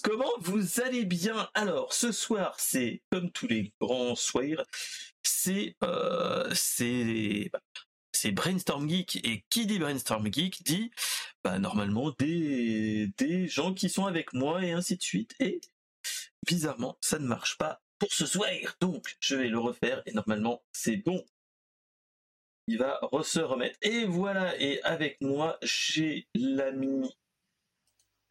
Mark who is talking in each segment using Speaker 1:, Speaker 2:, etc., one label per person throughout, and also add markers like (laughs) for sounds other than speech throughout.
Speaker 1: comment vous allez bien? Alors, ce soir, c'est comme tous les grands soirs, c'est euh, c'est bah, Brainstorm Geek et qui dit Brainstorm Geek dit bah, normalement des des gens qui sont avec moi et ainsi de suite. Et bizarrement, ça ne marche pas pour ce soir, donc je vais le refaire et normalement c'est bon. Il va se remettre. Et voilà, et avec moi, j'ai l'ami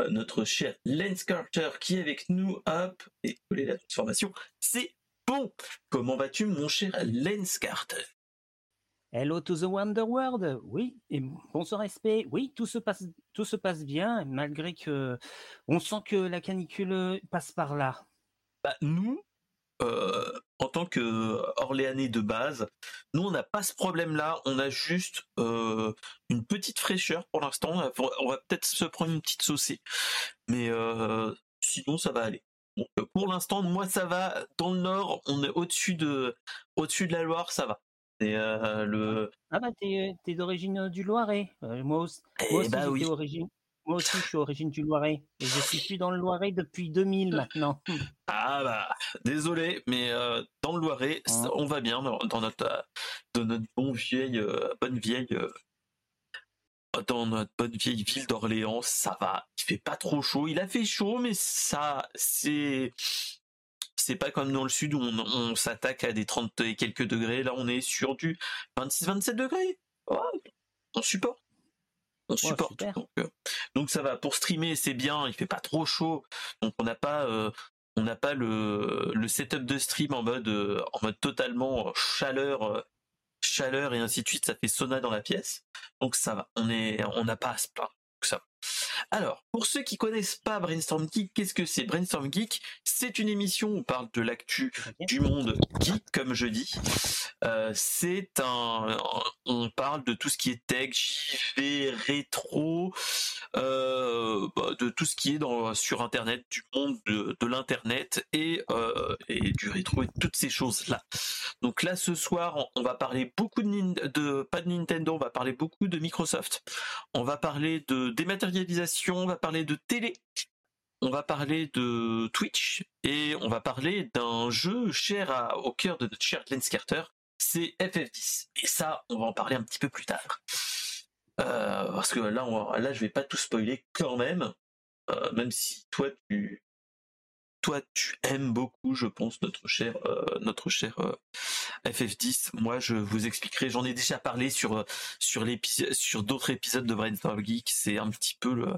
Speaker 1: notre cher Lance Carter qui est avec nous. Hop, et coller la transformation. C'est bon. Comment vas-tu, mon cher Lance Carter?
Speaker 2: Hello to the Wonder World. Oui, et bonsoir respect. Oui, tout se passe, tout se passe bien, malgré que on sent que la canicule passe par là.
Speaker 1: Bah, nous, en tant que Orléanais de base, nous on n'a pas ce problème-là. On a juste euh, une petite fraîcheur pour l'instant. On va peut-être se prendre une petite saucée, mais euh, sinon ça va aller. pour l'instant, moi ça va. Dans le nord, on est au-dessus de, au-dessus de la Loire, ça va. Et le.
Speaker 2: Ah bah t'es, d'origine du Loiret. moi aussi, moi
Speaker 1: eh bah
Speaker 2: aussi moi aussi, je suis origine du Loiret. Et je suis plus dans le Loiret depuis 2000 maintenant. (laughs)
Speaker 1: Ah bah, désolé, mais euh, dans le Loiret, on va bien dans, notre, euh, dans notre bon vieille, euh, bonne vieille, dans notre bonne vieille ville d'Orléans, ça va. Il fait pas trop chaud. Il a fait chaud, mais ça, c'est, c'est pas comme dans le sud où on, s'attaque à des 30 et quelques degrés. Là, on est sur du 26-27 degrés. on supporte on supporte. Euh, donc, ça va. Pour streamer, c'est bien. Il fait pas trop chaud, donc on n'a pas euh, on n'a pas le, le setup de stream en mode euh, en mode totalement chaleur chaleur et ainsi de suite. Ça fait sauna dans la pièce, donc ça va. On est on n'a pas à se plaindre. ça va. Alors, pour ceux qui connaissent pas Brainstorm Geek, qu'est-ce que c'est Brainstorm Geek, c'est une émission où on parle de l'actu du monde geek, comme je dis. Euh, c'est un, on parle de tout ce qui est tech, JV, rétro, euh, bah, de tout ce qui est dans, sur Internet, du monde de, l'Internet et, euh, et du rétro et toutes ces choses-là. Donc là, ce soir, on, va parler beaucoup de, de, pas de Nintendo, on va parler beaucoup de Microsoft. On va parler de dématérialisation, on va parler de télé, on va parler de Twitch et on va parler d'un jeu cher au cœur de notre cher Lens Carter, c'est FF10. Et ça, on va en parler un petit peu plus tard. Euh, parce que là, on là, je vais pas tout spoiler quand même, euh, même si toi tu, tu aimes beaucoup, je pense, notre cher, euh, notre cher FF10. Moi, je vous expliquerai. J'en ai déjà parlé sur sur l'épisode, sur d'autres épisodes de Brainstorm Geek. C'est un petit peu le,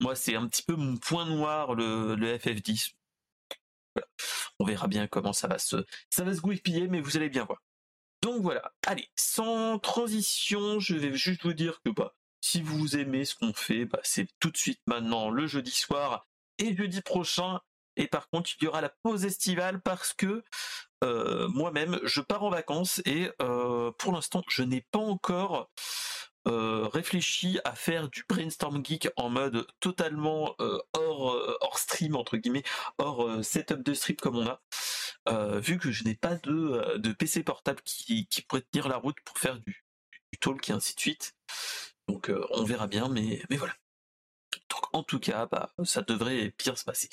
Speaker 1: moi, c'est un petit peu mon point noir le, le FF10. On verra bien comment ça va se, ça va se goupiller, mais vous allez bien voir. Donc voilà, allez, sans transition, je vais juste vous dire que bah, si vous aimez ce qu'on fait, bah, c'est tout de suite maintenant le jeudi soir et jeudi prochain. Et par contre, il y aura la pause estivale parce que euh, moi-même, je pars en vacances et euh, pour l'instant, je n'ai pas encore euh, réfléchi à faire du brainstorm geek en mode totalement hors, hors stream entre guillemets, hors setup de stream comme on a. Vu que je n'ai pas de, de PC portable qui, pourrait tenir la route pour faire du, du talk et ainsi de suite. Donc on verra bien, mais, mais voilà. En tout cas, bah, ça devrait bien se passer.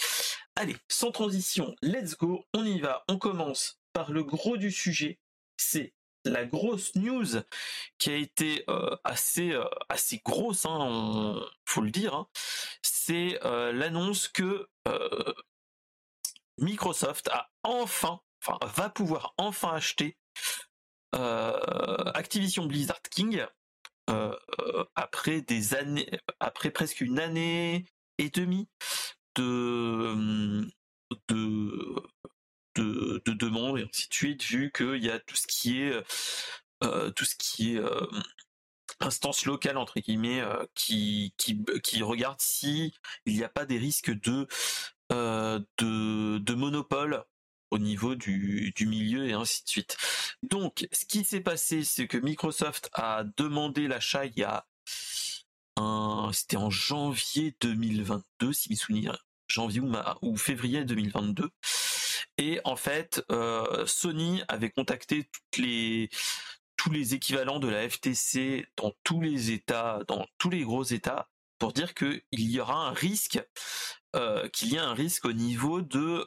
Speaker 1: Allez, sans transition, let's go, on y va. On commence par le gros du sujet. C'est la grosse news qui a été assez assez grosse, hein, faut le dire. Hein. C'est l'annonce que Microsoft a enfin, va pouvoir enfin acheter euh, Activision Blizzard King euh, après des années, après presque une année et demie de de de, de demandes et ainsi de suite, vu qu'il y a tout ce qui est euh, tout ce qui est instance locale entre guillemets qui, qui qui regarde si il n'y a pas des risques de euh, de, de, monopole au niveau du, milieu et ainsi de suite. Donc, ce qui s'est passé, c'est que Microsoft a demandé l'achat il y a un, c'était en janvier 2022, si mes souvenirs, janvier ou, février 2022. Et en fait, euh, Sony avait contacté tous les équivalents de la FTC dans tous les États, dans tous les gros États, pour dire qu'il y aura un risque, qu'il y a un risque au niveau de,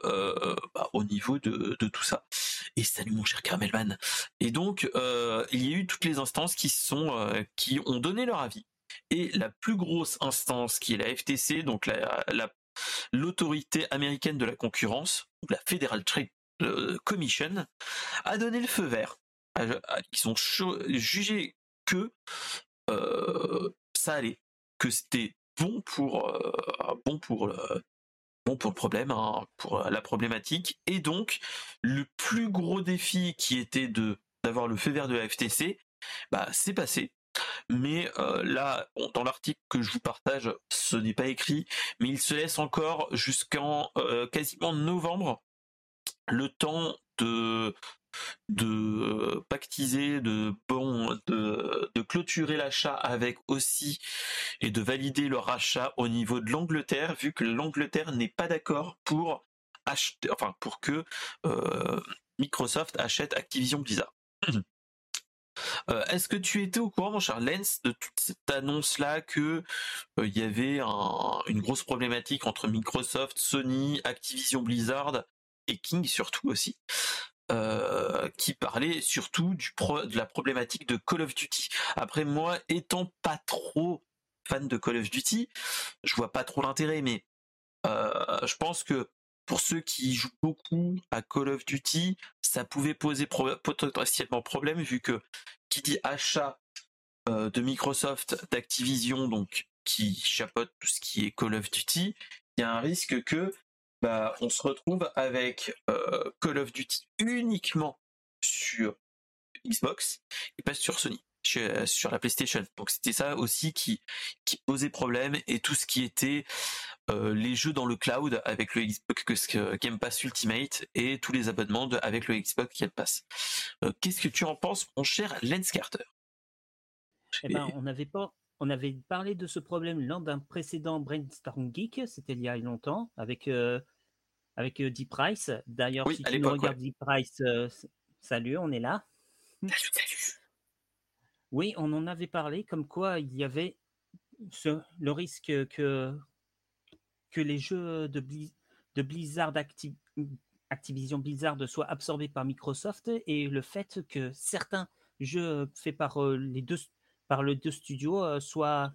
Speaker 1: bah, au niveau de, tout ça. Et salut mon cher Caramelman. Et donc, il y a eu toutes les instances qui sont, qui ont donné leur avis. Et la plus grosse instance qui est la FTC, donc la, l'autorité américaine de la concurrence, la Federal Trade Commission, a donné le feu vert. Ils ont jugé que ça allait, que c'était bon pour euh, bon pour le bon pour le problème, hein, pour la problématique, et donc le plus gros défi qui était de d'avoir le feu vert de la FTC, bah c'est passé. Mais euh, là, dans l'article que je vous partage, ce n'est pas écrit, mais il se laisse encore jusqu'en euh, quasiment novembre le temps de de euh, pactiser, de bon, de, clôturer l'achat avec aussi et de valider le rachat au niveau de l'Angleterre, vu que l'Angleterre n'est pas d'accord pour acheter, pour que euh, Microsoft achète Activision Blizzard. (clears throat) Euh, est-ce que tu étais au courant, mon cher Lens, de toute cette annonce-là que il y avait une grosse problématique entre Microsoft, Sony, Activision Blizzard et King surtout aussi? Euh, qui parlait surtout de la problématique de Call of Duty. Après moi, étant pas trop fan de Call of Duty, je vois pas trop l'intérêt, mais euh, je pense que pour ceux qui jouent beaucoup à Call of Duty, ça pouvait poser potentiellement problème vu que qui dit achat euh, de Microsoft, d'Activision, donc qui chapeaute tout ce qui est Call of Duty, il y a un risque que bah, on se retrouve avec euh, Call of Duty uniquement sur Xbox et pas sur Sony, sur la PlayStation. Donc c'était ça aussi qui, posait problème et tout ce qui était euh, les jeux dans le cloud avec le Xbox Game Pass Ultimate et tous les abonnements avec le Xbox Game Pass. Euh, qu'est-ce que tu en penses, mon cher Lens Carter?
Speaker 2: Eh ben, on avait parlé de ce problème lors d'un précédent Brainstorm Geek, c'était il y a longtemps, avec avec euh, Deep Price. D'ailleurs, si tu regardes Deep Price, euh, salut, on est là. Oui, on en avait parlé, comme quoi il y avait le risque que, que les jeux de, de Blizzard Activision Blizzard soient absorbés par Microsoft et le fait que certains jeux faits par euh, les deux par le deux studios soient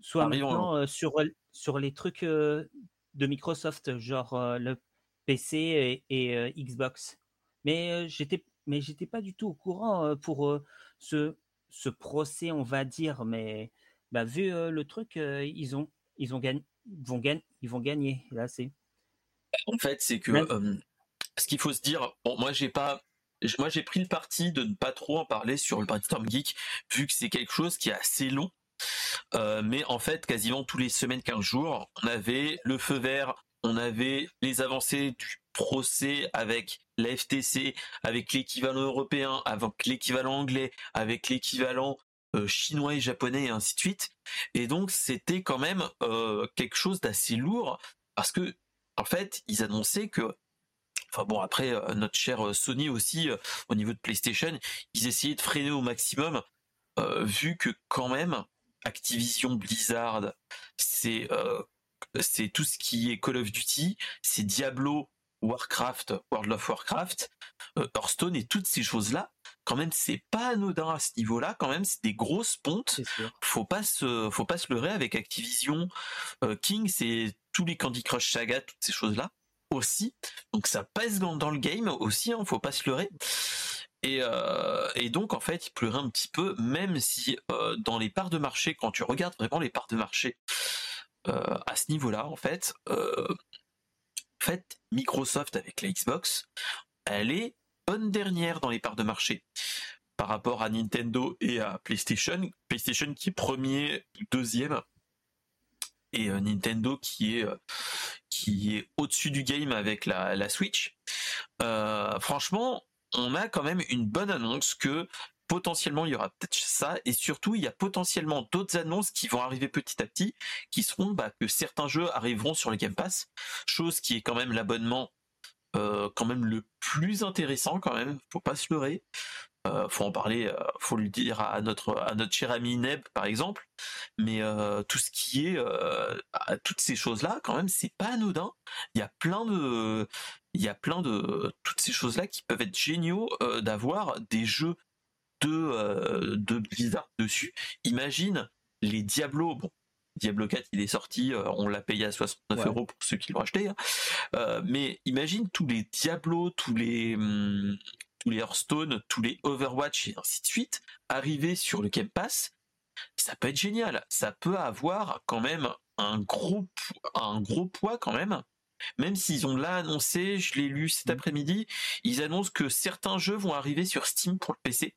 Speaker 2: soient maintenant sur sur les trucs de Microsoft, genre euh, le PC et, euh, Xbox. Mais euh, j'étais mais j'étais pas du tout au courant pour ce, ce procès, on va dire. Mais bah, vu le truc, ils ont ils ont gagné, vont gagner, ils vont gagner. Là, c'est.
Speaker 1: En fait, c'est que ce qu'il faut se dire. Bon, moi, j'ai pas moi j'ai pris le parti de ne pas trop en parler sur le Brainstorm Geek vu que c'est quelque chose qui est assez long euh, mais en fait, quasiment tous les semaines, 15 jours, on avait le feu vert, on avait les avancées du procès avec la FTC, avec l'équivalent européen, avec l'équivalent anglais, avec l'équivalent euh, chinois et japonais et ainsi de suite. Et donc c'était quand même euh, quelque chose d'assez lourd parce que en fait ils annonçaient que Enfin bon, après notre cher Sony aussi, au niveau de PlayStation, ils essayaient de freiner au maximum, vu que quand même, Activision Blizzard, c'est euh, c'est tout ce qui est Call of Duty, c'est Diablo, Warcraft, World of Warcraft, euh, Hearthstone et toutes ces choses-là. Quand même, c'est pas anodin à ce niveau-là. Quand même, c'est des grosses pontes. Faut pas se, faut pas se leurrer avec Activision, euh, King, c'est tous les Candy Crush Saga, toutes ces choses-là aussi. Donc ça pèse dans, le game aussi. Hein, faut pas se leurrer. Euh, et, donc en fait, il pleurait un petit peu, même si euh, dans les parts de marché, quand tu regardes vraiment les parts de marché euh, à ce niveau-là, en fait, Microsoft avec la Xbox, elle est bonne dernière dans les parts de marché par rapport à Nintendo et à PlayStation. PlayStation qui est premier, deuxième, et Nintendo qui est qui est au-dessus du game avec la, la Switch. franchement, on a quand même une bonne annonce que potentiellement il y aura peut-être ça et surtout il y a potentiellement d'autres annonces qui vont arriver petit à petit qui seront bah, que certains jeux arriveront sur le Game Pass chose qui est quand même l'abonnement euh, quand même le plus intéressant quand même faut pas se leurrer euh, faut en parler, euh, faut le dire à notre à notre cher ami Neb par exemple. Mais tout ce qui est toutes ces choses là, quand même, c'est pas anodin. Il y a plein de il y a plein de toutes ces choses là qui peuvent être géniaux d'avoir des jeux de de Blizzard dessus. Imagine les Diablo. Bon, Diablo 4 il est sorti, on l'a payé à 69 euros pour ceux qui l'ont acheté. Hein. mais imagine tous les Diablo, tous les hum, tous les Hearthstone, tous les Overwatch et ainsi de suite, arriver sur le Game Pass, ça peut être génial. Ça peut avoir quand même un gros, un gros poids quand même. Même s'ils ont là annoncé, je l'ai lu cet mmh. après-midi, ils annoncent que certains jeux vont arriver sur Steam pour le PC.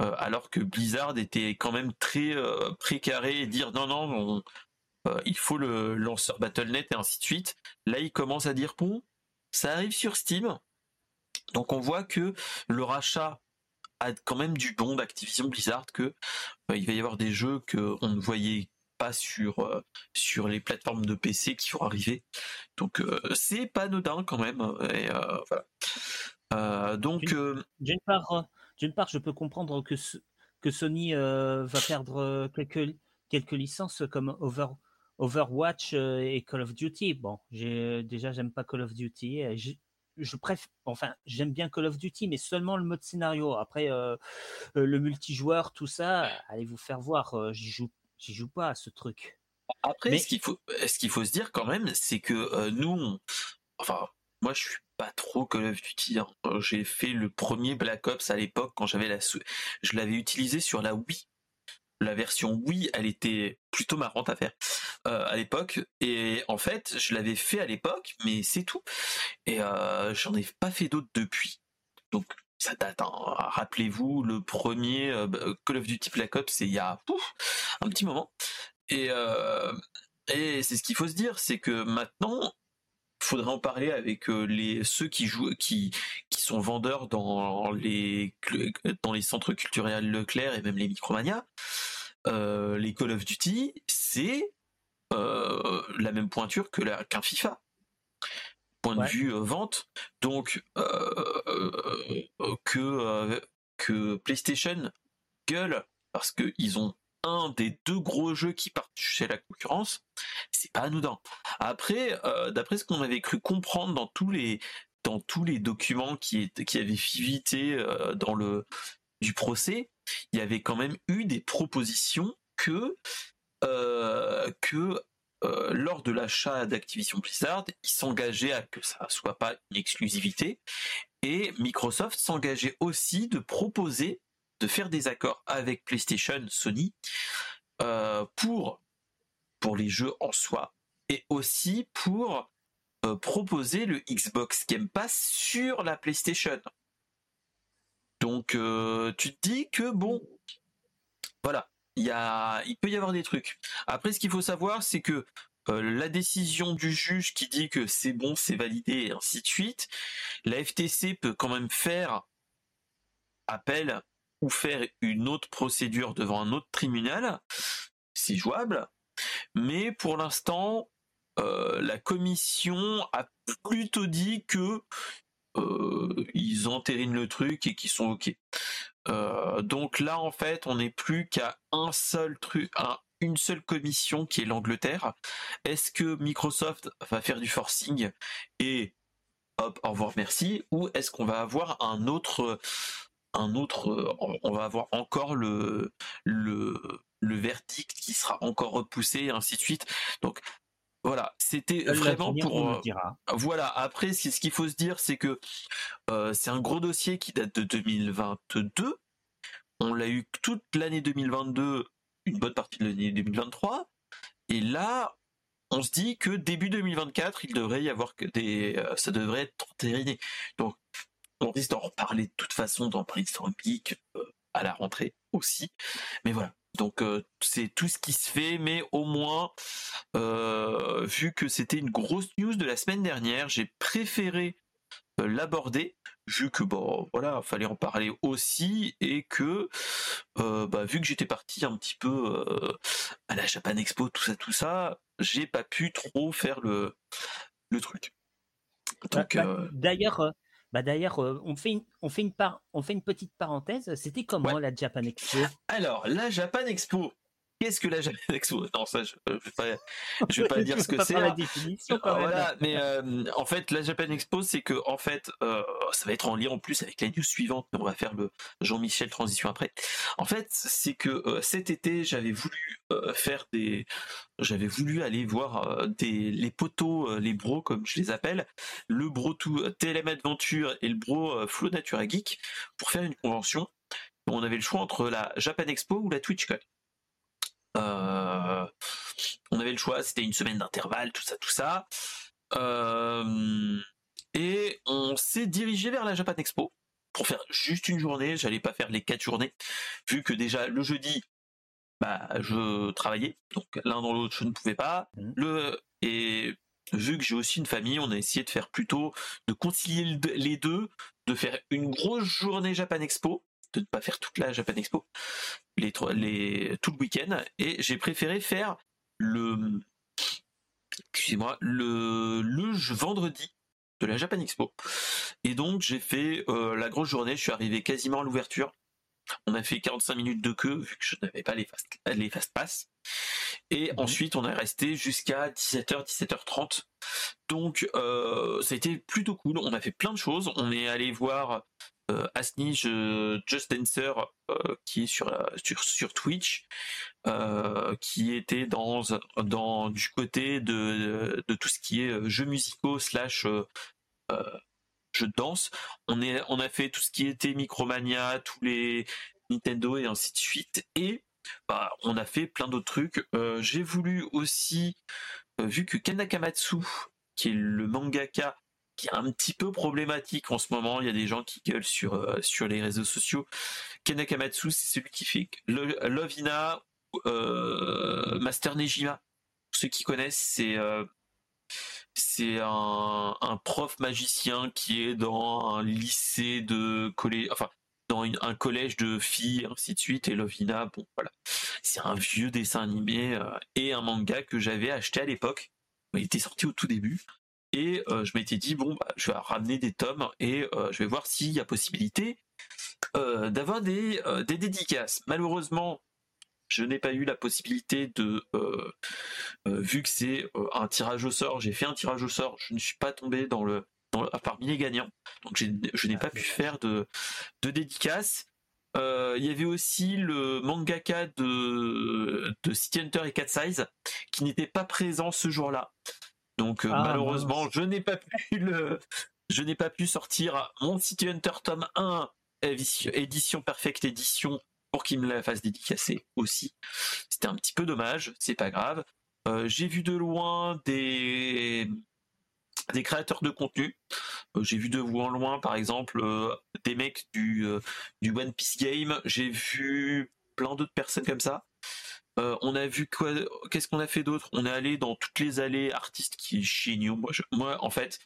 Speaker 1: Euh, alors que Blizzard était quand même très euh, précaré et dire non non euh, il faut le lanceur Battle.net et ainsi de suite. Là ils commencent à dire bon ça arrive sur Steam, donc on voit que le rachat a quand même du bon d'Activision Blizzard que il va y avoir des jeux que on ne voyait pas sur euh, sur les plateformes de PC qui vont arriver. Donc euh, c'est pas anodin quand même. Et, voilà. donc
Speaker 2: d'une part, d'une part, je peux comprendre que que Sony va perdre quelques quelques licences comme Over Overwatch et Call of Duty. Bon, j'ai déjà j'aime pas Call of Duty je préfère, enfin, j'aime bien Call of Duty, mais seulement le mode scénario. Après, euh, euh, le multijoueur, tout ça, allez vous faire voir. Euh, j'y joue, j'y joue pas à ce truc.
Speaker 1: Après, ce qu'il faut, ce qu'il faut se dire quand même, c'est que nous, enfin, moi, je suis pas trop Call of Duty. Hein. J'ai fait le premier Black Ops à l'époque quand j'avais la, je l'avais utilisé sur la Wii la version Wii, elle était plutôt marrante à faire euh, à l'époque. Et en fait, je l'avais fait à l'époque, mais c'est tout. Et euh, j'en ai pas fait d'autres depuis. Donc ça date. Rappelez-vous, le premier euh, bah, Call of Duty Black Ops, c'est il y a un petit moment. Et, et c'est ce qu'il faut se dire, c'est que maintenant, faudrait en parler avec ceux qui jouent qui sont vendeurs dans les centres culturels Leclerc et même les Micromania euh, les Call of Duty, c'est euh, la même pointure que qu'un FIFA. Point de vue euh, vente. Donc que que PlayStation gueule parce qu'ils ont un des deux gros jeux qui partent chez la concurrence, c'est pas anodin. Après, d'après ce qu'on avait cru comprendre dans tous les dans tous les documents qui, qui avaient fuité dans le du procès, il y avait quand même eu des propositions que euh, que euh, lors de l'achat d'Activision Blizzard, ils s'engageaient à que ça soit pas une exclusivité et Microsoft s'engageait aussi de proposer de faire des accords avec PlayStation, Sony euh, pour les jeux en soi et aussi pour proposer le Xbox Game Pass sur la PlayStation. Donc euh, tu te dis que bon, voilà, il il peut y avoir des trucs. Après, ce qu'il faut savoir, c'est que euh, la décision du juge qui dit que c'est bon, c'est validé, et ainsi de suite, la FTC peut quand même faire appel ou faire une autre procédure devant un autre tribunal, c'est jouable. Mais pour l'instant, euh, la commission a plutôt dit que euh, ils entérinent le truc et qui sont ok. Euh, donc là en fait on n'est plus qu'à un seul truc, une seule commission qui est l'Angleterre. Est-ce que Microsoft va faire du forcing et hop au revoir merci? Ou est-ce qu'on va avoir un autre un autre on va avoir encore le le le verdict qui sera encore repoussé et ainsi de suite? Donc voilà, c'était vraiment pour. Euh, voilà, après, ce qu'il faut se dire, c'est que euh, c'est un gros dossier qui date de 2022. On l'a eu toute l'année 2022, une bonne partie de l'année 2023. Et là, on se dit que début 2024, il devrait y avoir que des. Euh, ça devrait être entériné. Donc, on risque d'en reparler de toute façon dans Brainstorm Peak à la rentrée aussi. Mais voilà, donc euh, c'est tout ce qui se fait, mais au moins, euh, vu que c'était une grosse news de la semaine dernière, j'ai préféré euh, l'aborder, vu que bon voilà, fallait en parler aussi, et que bah, vu que j'étais parti un petit peu à la Japan Expo, tout ça, tout ça, j'ai pas pu trop faire le, le truc.
Speaker 2: Bah, bah, d'ailleurs, Bah d'ailleurs, on fait une, on fait une par, on fait une petite parenthèse. C'était comment la Japan Expo?
Speaker 1: Alors la Japan Expo, Qu'est-ce que la Japan (laughs) Expo Non, ça, je ne vais pas, je vais pas (laughs) dire ce que c'est.
Speaker 2: la définition quand même.
Speaker 1: Voilà, mais euh, en fait, la Japan Expo, c'est que en fait, euh, ça va être en lien en plus avec la news suivante, mais on va faire le Jean-Michel transition après. En fait, c'est que euh, cet été, j'avais voulu faire des, j'avais voulu aller voir des les poteaux, les bros comme je les appelle, le bro tout TLM Adventure et le bro Flow Natura Geek pour faire une convention. On avait le choix entre la Japan Expo ou la TwitchCon. Euh, on avait le choix, c'était une semaine d'intervalle, tout ça, tout ça. Euh, et on s'est dirigé vers la Japan Expo pour faire juste une journée. J'allais pas faire les quatre journées, vu que déjà le jeudi, bah, je travaillais, donc l'un dans l'autre, je ne pouvais pas. Mmh. Le et vu que j'ai aussi une famille, on a essayé de faire plutôt de concilier les deux, de faire une grosse journée Japan Expo de ne pas faire toute la Japan Expo, les, les, tout le week-end, et j'ai préféré faire le, excusez-moi, le, le vendredi de la Japan Expo. Et donc j'ai fait euh, la grosse journée, je suis arrivé quasiment à l'ouverture. On a fait 45 minutes de queue vu que je n'avais pas les fast, les fast pass. Et mhm. ensuite on est resté jusqu'à 17h, 17h30. Donc euh, ça a été plutôt cool. On a fait plein de choses. On est allé voir euh, Just Dancer euh, qui est sur, euh, sur, sur Twitch, qui était dans, du côté de, tout ce qui est jeux musicaux slash jeux de danse. On, a fait tout ce qui était Micromania, tous les Nintendo et ainsi de suite. Et bah, on a fait plein d'autres trucs. J'ai voulu aussi, vu que Ken Nakamatsu, qui est le mangaka qui un petit peu problématique en ce moment. Il y a des gens qui gueulent sur, euh, les réseaux sociaux. Kenakamatsu, c'est celui qui fait Lovina, euh, Master Nejima. Ceux qui connaissent, c'est euh, un, prof magicien qui est dans un lycée de collège, enfin dans un collège de filles, ainsi de suite. Et Lovina, bon c'est un vieux dessin animé et un manga que j'avais acheté à l'époque. Il était sorti au tout début. Et euh, je m'étais dit, bon, bah, je vais ramener des tomes et euh, je vais voir s'il y a possibilité euh, d'avoir des, des dédicaces. Malheureusement, je n'ai pas eu la possibilité de, vu que c'est un tirage au sort, j'ai fait un tirage au sort, je ne suis pas tombé dans le, dans parmi les gagnants, donc je n'ai pas pu faire de, de dédicaces. Il y avait aussi le mangaka de, de City Hunter et Cat Size qui n'était pas présent ce jour-là. Donc euh, ah, malheureusement, je n'ai pas pu le, je n'ai pas pu sortir mon City Hunter tome 1 édition perfecte édition pour qu'il me la fasse dédicacer aussi. C'était un petit peu dommage, c'est pas grave. Euh, j'ai vu de loin des des créateurs de contenu. Euh, j'ai vu de loin, par exemple, des mecs du, du One Piece Game. J'ai vu plein d'autres personnes comme ça. Euh, on a vu quoi Qu'est-ce qu'on a fait d'autre? On est allé dans toutes les allées artistes qui est géniaux. Moi, en fait,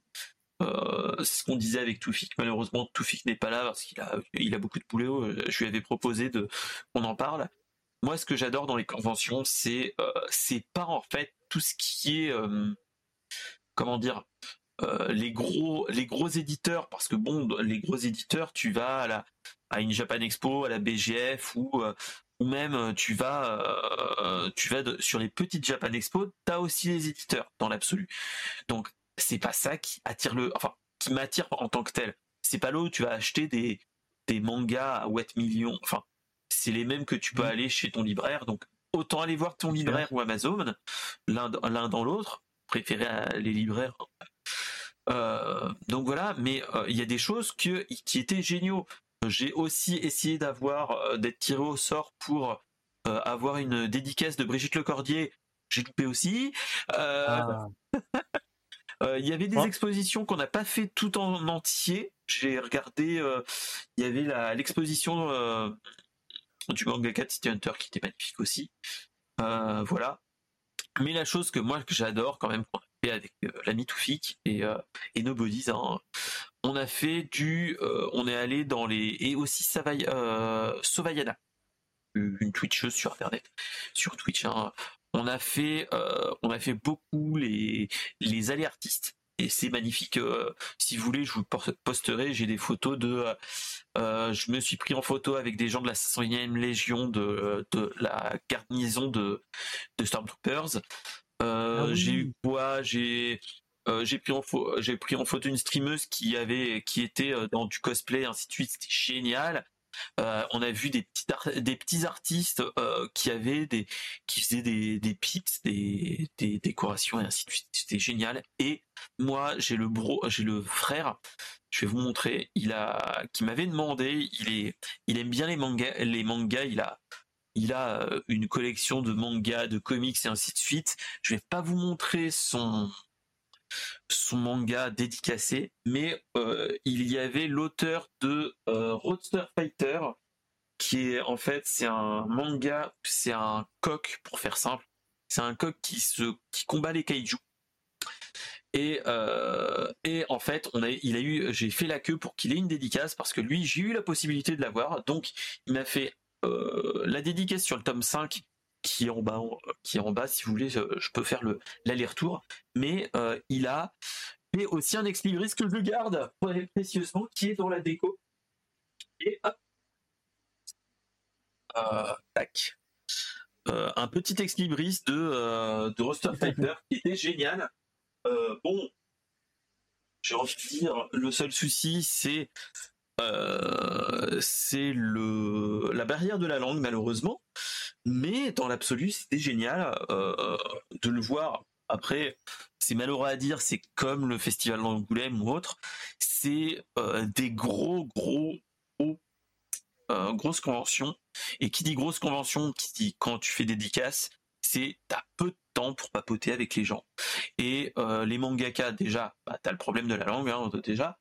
Speaker 1: euh, c'est ce qu'on disait avec Toufik. Malheureusement, Toufik n'est pas là parce qu'il a, il a beaucoup de boulot. Euh, je lui avais proposé de qu'on en parle. Moi, ce que j'adore dans les conventions, c'est c'est pas en fait tout ce qui est comment dire les gros les gros éditeurs parce que bon les gros éditeurs tu vas à la à une Japan Expo à la BGF ou ou même euh, tu vas euh, tu vas sur les petites Japan Expo, tu as aussi les éditeurs dans l'absolu. Donc c'est pas ça qui attire le enfin qui m'attire en tant que tel. C'est pas là où tu vas acheter des des mangas à 8 millions, enfin c'est les mêmes que tu peux mmh. aller chez ton libraire. Donc autant aller voir ton libraire ou Amazon, l'un l'un dans l'autre, préférer les libraires. Euh, donc voilà, mais il y a des choses que, qui étaient géniaux. J'ai aussi essayé d'avoir euh, d'être tiré au sort pour euh, avoir une dédicace de Brigitte Lecordier. J'ai loupé aussi. Euh, ah. (laughs) Il y avait des expositions qu'on n'a pas fait tout en entier. J'ai regardé, il y avait l'exposition du mangaka City Hunter qui était magnifique aussi. voilà. Mais la chose que moi que j'adore quand même qu'on fait avec l'ami Toufik et, et Nobody's, hein, on a fait du, euh, on est allé dans les et aussi Savay, euh, Sovayana, une Twitcheuse sur internet, sur Twitch. Hein. On a fait, euh, on a fait beaucoup les les allées artistes. et c'est magnifique. si vous voulez, je vous posterai. J'ai des photos de. je me suis pris en photo avec des gens de la 501e Légion de, de la garnison de, de Stormtroopers. Ah j'ai eu quoi? J'ai j'ai pris en j'ai pris en photo une streameuse qui avait qui était dans du cosplay ainsi de suite c'était génial euh, on a vu des petits, des petits artistes euh, qui avaient des, qui faisaient des, des pips, des, des décorations et ainsi de suite. C'était génial. Et moi, j'ai le bro, j'ai le frère. Je vais vous montrer. Il a, qui m'avait demandé. Il est, il aime bien les mangas. Les mangas. Il a, il a euh, une collection de mangas, de comics et ainsi de suite. Je vais pas vous montrer son son manga dédicacé, mais euh, il y avait l'auteur de euh, Roadster Fighter, qui est en fait c'est un manga, c'est un coq pour faire simple, c'est un coq qui se qui combat les kaiju. Et, euh, et en fait, on a, il a eu, j'ai fait la queue pour qu'il ait une dédicace parce que lui, j'ai eu la possibilité de l'avoir. Donc, il m'a fait la dédicace sur le tome 5 qui est en bas, qui est en bas. Si vous voulez, je, peux faire le l'aller-retour. Mais euh, il a fait aussi un ex libris que je garde précieusement, qui est dans la déco. Et hop, euh, tac. Euh, un petit ex libris de de Roster Fighter (laughs) qui était génial. bon, j'ai envie de dire, le seul souci, c'est euh, c'est le la barrière de la langue malheureusement. Mais dans l'absolu c'était génial euh, de le voir. Après c'est malheureux à dire c'est comme le festival d'Angoulême ou autre. C'est euh, des gros gros gros grosses conventions. Et qui dit grosse convention qui dit quand tu fais dédicace c'est t'as peu de temps pour papoter avec les gens. Et les mangaka déjà bah, t'as le problème de la langue hein, déjà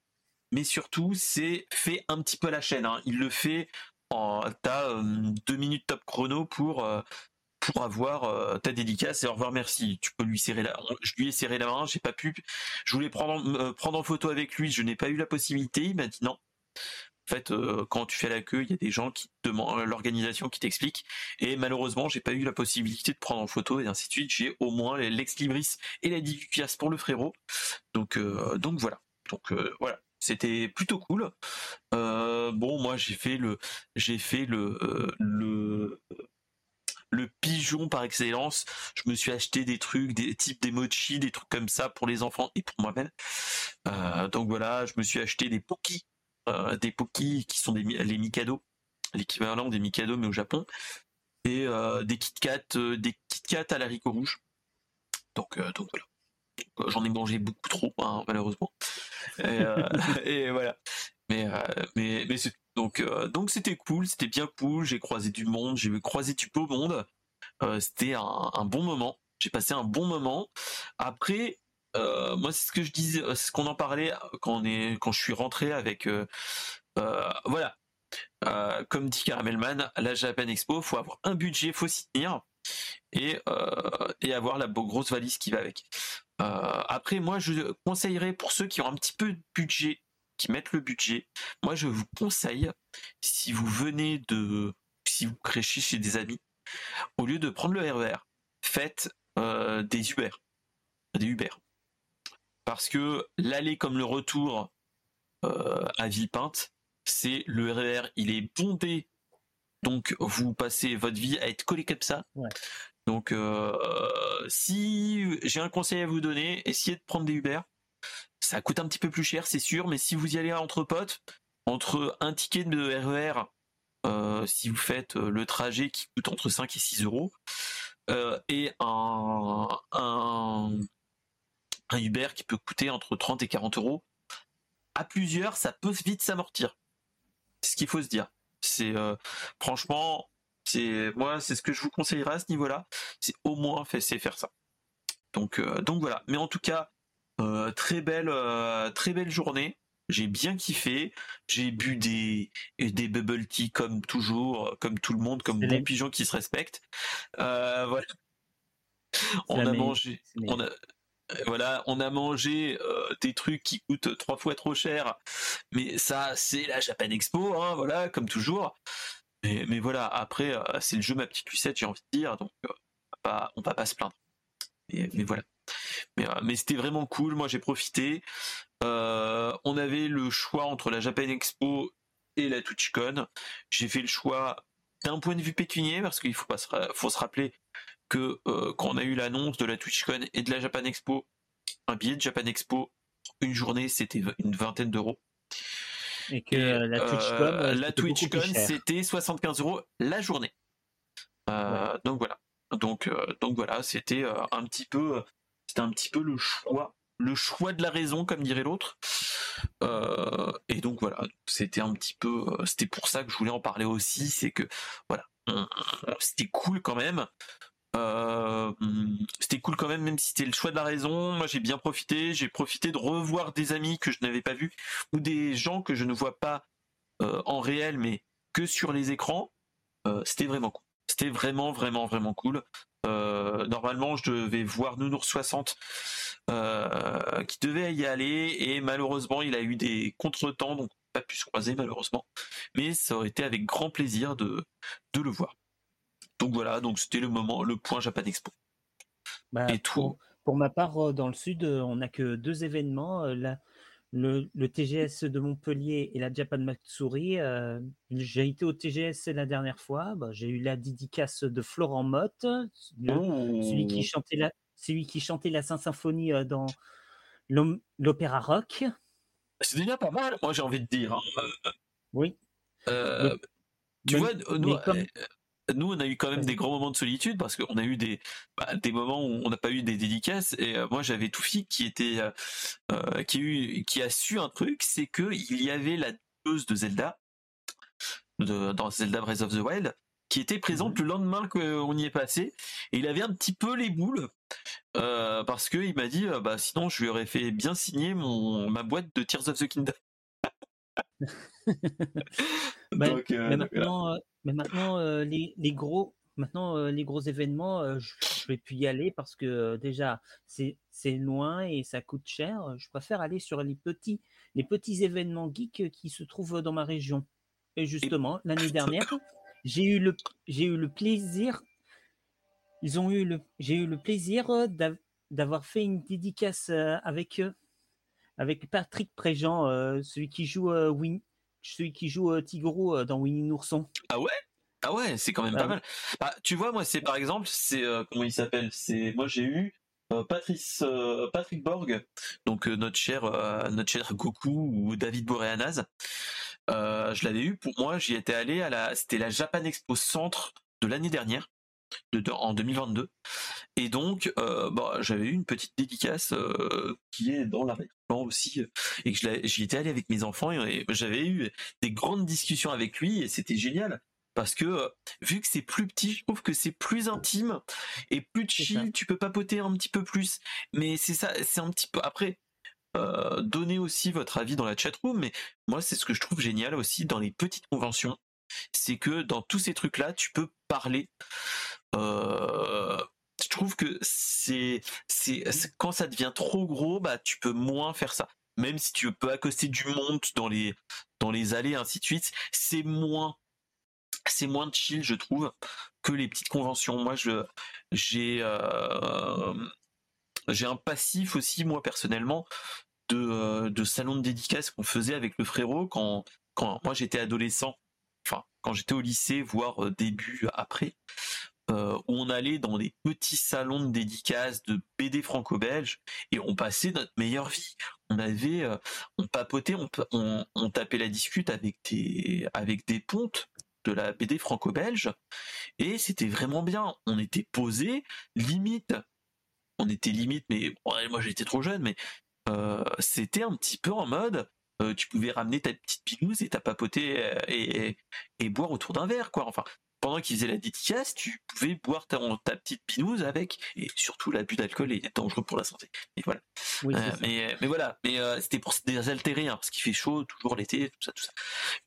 Speaker 1: mais surtout c'est fait un petit peu à la chaîne. Hein. Il le fait en t'as euh, deux minutes top chrono pour euh, pour avoir euh, ta dédicace et au revoir merci. Tu peux lui serrer la, je lui ai serré la main, j'ai pas pu. Je voulais prendre prendre en photo avec lui, je n'ai pas eu la possibilité. Il m'a dit non. En fait, quand tu fais la queue, il y a des gens qui demandent l'organisation qui t'explique. Et malheureusement, j'ai pas eu la possibilité de prendre en photo et ainsi de suite. J'ai au moins l'ex libris et la dédicace pour le frérot. Donc donc voilà. Donc voilà c'était plutôt cool. Euh, bon, moi j'ai fait le, j'ai fait le, euh, le, le pigeon par excellence. Je me suis acheté des trucs, des types d'emoji, des trucs comme ça pour les enfants et pour moi-même. Euh, donc voilà, je me suis acheté des pokis, des pokis qui sont des, les Mikado, l'équivalent des Mikado mais au Japon, et des Kit Kat, des Kit Kat à l'haricot rouge. Donc, donc. J'en ai mangé beaucoup trop, hein, malheureusement. Euh, (laughs) et, voilà. Mais, euh, mais, donc, euh, donc c'était cool, c'était bien cool. J'ai croisé du monde, j'ai croisé du beau monde. c'était un, bon moment. J'ai passé un bon moment. Après, moi, c'est ce que je disais, ce qu'on en parlait quand on est, quand je suis rentré avec, voilà. comme dit Caramelman, la Japan Expo, faut avoir un budget, faut s'y tenir et avoir la grosse valise qui va avec. Euh, après, moi, je conseillerais pour ceux qui ont un petit peu de budget, qui mettent le budget, moi, je vous conseille, si vous venez de, si vous crêchez chez des amis, au lieu de prendre le RER, e faites euh, des Uber, des Uber, parce que l'aller comme le retour euh, à Villepinte, c'est le RER, e il est bondé. Donc vous passez votre vie à être collé comme ça. Donc, euh, si j'ai un conseil à vous donner, essayez de prendre des Uber. Ça coûte un petit peu plus cher, c'est sûr, mais si vous y allez entre potes, entre un ticket de RER, e euh, si vous faites euh, le trajet qui coûte entre 5 et 6 euros, et un, Uber qui peut coûter entre 30 et 40 euros, à plusieurs, ça peut vite s'amortir. C'est ce qu'il faut se dire. C'est franchement, c'est moi, c'est ce que je vous conseillerais à ce niveau-là. C'est au moins fait, c'est faire ça. Donc, euh, donc voilà. Mais en tout cas, euh, très belle, euh, très belle journée. J'ai bien kiffé. J'ai bu des des bubble tea comme toujours, comme tout le monde, comme bon pigeon qui se respecte. voilà. On a mangé, on a, voilà, on a mangé des trucs qui coûtent trois fois trop cher, mais ça c'est la Japan Expo, hein, voilà, comme toujours. Mais, voilà, après, euh, c'est le jeu ma petite Lucette, j'ai envie de dire, donc euh, on, va pas, va pas se plaindre. Mais, voilà. Mais, mais c'était vraiment cool. Moi, j'ai profité. on avait le choix entre la Japan Expo et la TwitchCon. J'ai fait le choix d'un point de vue pécunier parce qu'il faut se rappeler que quand on a eu l'annonce de la TwitchCon et de la Japan Expo, un billet de Japan Expo, une journée, c'était une vingtaine d'euros.
Speaker 2: Et que la TwitchCon,
Speaker 1: euh, la TwitchCon, c'était 75 euros la journée. Euh, donc voilà. Donc, euh, donc voilà, c'était un petit peu, c'était un petit peu le choix, le choix de la raison, comme dirait l'autre. et donc voilà, c'était un petit peu, c'était pour ça que je voulais en parler aussi, c'est que voilà, c'était cool quand même euh, c'était cool quand même, même si c'était le choix de la raison. Moi, j'ai bien profité. J'ai profité de revoir des amis que je n'avais pas vus ou des gens que je ne vois pas euh, en réel, mais que sur les écrans. Euh, c'était vraiment cool. C'était vraiment, vraiment, vraiment cool. normalement, je devais voir Nounours 60 qui devait y aller et malheureusement, il a eu des contretemps, donc pas pu se croiser malheureusement. Mais ça aurait été avec grand plaisir de, de le voir. Donc voilà, donc c'était le moment, le point Japan Expo.
Speaker 2: Bah, et tout. Pour, ma part, euh, dans le sud, euh, on n'a que deux événements. Euh, le, TGS de Montpellier et la Japan Matsuri. j'ai été au TGS la dernière fois. Bah, j'ai eu la dédicace de Florent Motte, celui, qui oh. chantait la, celui qui chantait la Saint-Symphonie dans l'opéra rock.
Speaker 1: C'est déjà pas mal, moi j'ai envie de dire. Hein.
Speaker 2: Oui.
Speaker 1: tu vois, nous, nous, on a eu quand même des grands moments de solitude parce qu'on a eu des, bah, des moments où on n'a pas eu des dédicaces. Et euh, moi, j'avais Toufi qui était, euh, euh, qui, a eu, qui a su un truc, c'est que il y avait la dose de Zelda dans Zelda Breath of the Wild qui était présente mhm. le lendemain qu'on y est passé. Et il avait un petit peu les boules parce que il m'a dit, bah sinon, je lui aurais fait bien signer mon ma boîte de Tears of the Kingdom. (laughs) (laughs)
Speaker 2: Donc, mais maintenant, mais maintenant, euh, les, gros, maintenant euh, les gros événements, euh, je, ne vais plus y aller parce que déjà c'est loin et ça coûte cher. Je préfère aller sur les petits les petits événements geeks qui se trouvent dans ma région. Et justement, l'année dernière, j'ai eu le j'ai eu le plaisir. Ils ont eu le j'ai eu le plaisir d'avoir fait une dédicace avec avec Patrick Préjean, celui qui joue Win celui qui joue Tigrou dans Winnie Nourson.
Speaker 1: Ah ouais? Ah ouais, c'est quand même pas mal. Bah, tu vois, moi, c'est par exemple, c'est comment il s'appelle? C'est moi, j'ai eu Patrice, Patrick Borg, donc notre cher, notre cher Goku ou David Boreanaz. je l'avais eu pour moi, j'y étais allé à la, c'était la Japan Expo Centre de l'année dernière en 2022. Et donc, euh, bah, j'avais eu une petite dédicace euh, qui est dans la aussi, euh, et que j'y étais allé avec mes enfants et, j'avais eu des grandes discussions avec lui et c'était génial. Parce que vu que c'est plus petit, je trouve que c'est plus intime et plus chill, tu peux papoter un petit peu plus. Mais c'est ça, c'est un petit peu après. Donnez aussi votre avis dans la chatroom, mais moi c'est ce que je trouve génial aussi dans les petites conventions, c'est que dans tous ces trucs-là, tu peux parler euh, trouve que c'est c'est quand ça devient trop gros, bah tu peux moins faire ça. Même si tu peux accoster du monde dans les dans les allées ainsi de suite, c'est moins c'est moins chill je trouve que les petites conventions. Moi je j'ai euh, j'ai un passif aussi moi personnellement de euh, de salon de dédicace qu'on faisait avec le frérot quand quand moi j'étais adolescent enfin quand j'étais au lycée voire début après euh, où on allait dans des petits salons de dédicaces de BD franco-belge et on passait notre meilleure vie. On avait, euh, on papotait, on, tapait la discute avec des, pontes de la BD franco-belge et c'était vraiment bien. On était posé, limite, on était limite, mais moi j'étais trop jeune, mais euh, c'était un petit peu en mode, tu pouvais ramener ta petite pinouse et t'as papoté et, et, et, boire autour d'un verre, quoi. Enfin, pendant qu'ils faisaient la dédicace, tu pouvais boire ta, petite pinouse avec, et surtout l'abus d'alcool est dangereux pour la santé. Mais voilà. Euh, mais, mais, voilà. Mais euh, c'était pour se désaltérer, hein, parce qu'il fait chaud toujours l'été, tout ça, tout ça.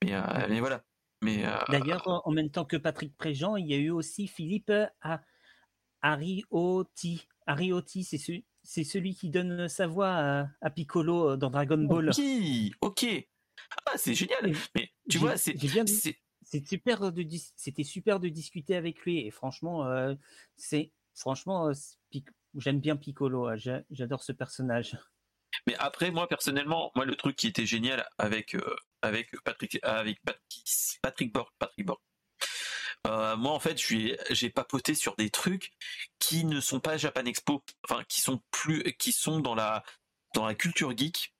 Speaker 1: Mais, euh, mais voilà. Mais
Speaker 2: d'ailleurs, en même temps que Patrick Préjean, il y a eu aussi Philippe à Ariotti. Ariotti, c'est celui, c'est celui qui donne sa voix à, Piccolo dans Dragon Ball.
Speaker 1: Ok, ok. Ah, c'est génial. Mais tu vois, c'est
Speaker 2: c'était super de discuter avec lui et franchement euh, c'est franchement euh, j'aime bien Piccolo. J'adore ce personnage.
Speaker 1: Mais après, moi personnellement, moi le truc qui était génial avec euh, avec Patrick avec Patrick Borg, Patrick Borg. Moi en fait, j'ai papoté sur des trucs qui ne sont pas Japan Expo, enfin qui sont plus qui sont dans la dans la culture geek.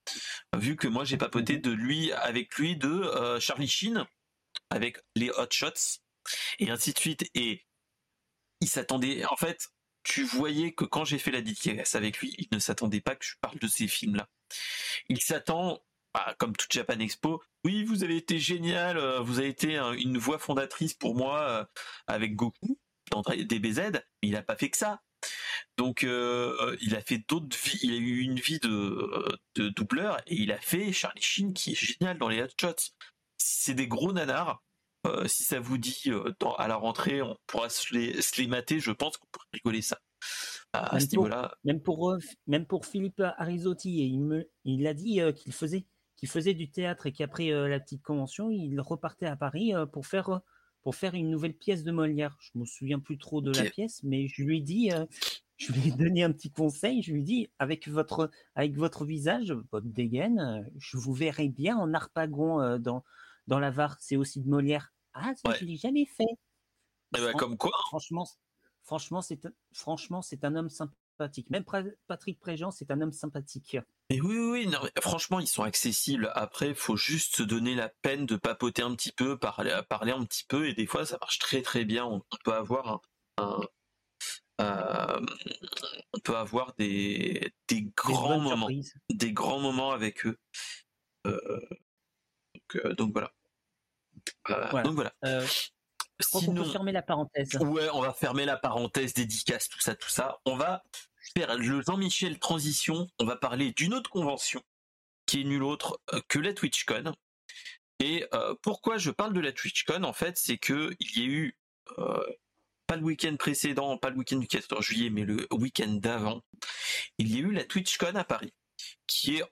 Speaker 1: Vu que moi j'ai papoté de lui avec lui de Charlie Sheen avec les Hot Shots et ainsi de suite et il s'attendait en fait tu voyais que quand j'ai fait la dédicace avec lui, il ne s'attendait pas que je parle de ces films-là. Il s'attend, bah, comme toute Japan Expo, oui, vous avez été génial, euh, vous avez été une voix fondatrice pour moi euh, avec Goku dans DBZ, mais il n'a pas fait que ça. Donc euh, il a fait d'autres il a eu une vie de, de doubleur et il a fait Charlie Sheen qui est génial dans les Hot Shots. C'est des gros nanars. Euh, si ça vous dit euh, à la rentrée, on pourra se les, mater. Je pense qu'on pourrait rigoler ça
Speaker 2: à, ce niveau-là. Même pour euh, même pour Philippe Arizotti, il me, il a dit qu'il faisait qu'il faisait du théâtre et qu'après la petite convention, il repartait à Paris pour faire pour faire une nouvelle pièce de Molière. Je me souviens plus trop de la pièce, mais je lui ai dit, (laughs) je lui ai donné un petit conseil. Je lui ai dit, avec votre, avec votre visage, votre dégaine, je vous verrai bien en arpagon dans, dans la VAR. C'est aussi de Molière. Ah, ça, je l'ai jamais fait.
Speaker 1: Eh ben, comme quoi
Speaker 2: Franchement, franchement, c'est franchement, c'est un homme sympathique. Même Patrick Préjean, c'est un homme sympathique.
Speaker 1: Oui, oui, non, franchement, ils sont accessibles. Après, il faut juste se donner la peine de papoter un petit peu, parler, parler un petit peu, et des fois, ça marche très très bien. On peut avoir un, euh, on peut avoir des, des grands moments, des grands moments avec eux. Euh, donc, euh, donc, voilà. Euh, donc voilà.
Speaker 2: Euh, on peut fermer la parenthèse.
Speaker 1: Ouais, on va fermer la parenthèse, dédicace, tout ça, tout ça. On va faire le Jean-Michel transition. On va parler d'une autre convention qui est nulle autre euh, que la TwitchCon. Et pourquoi je parle de la TwitchCon En fait, c'est que il y a eu pas le week-end précédent, pas le week-end du 14 juillet, mais le week-end d'avant, il y a eu la TwitchCon à Paris, qui est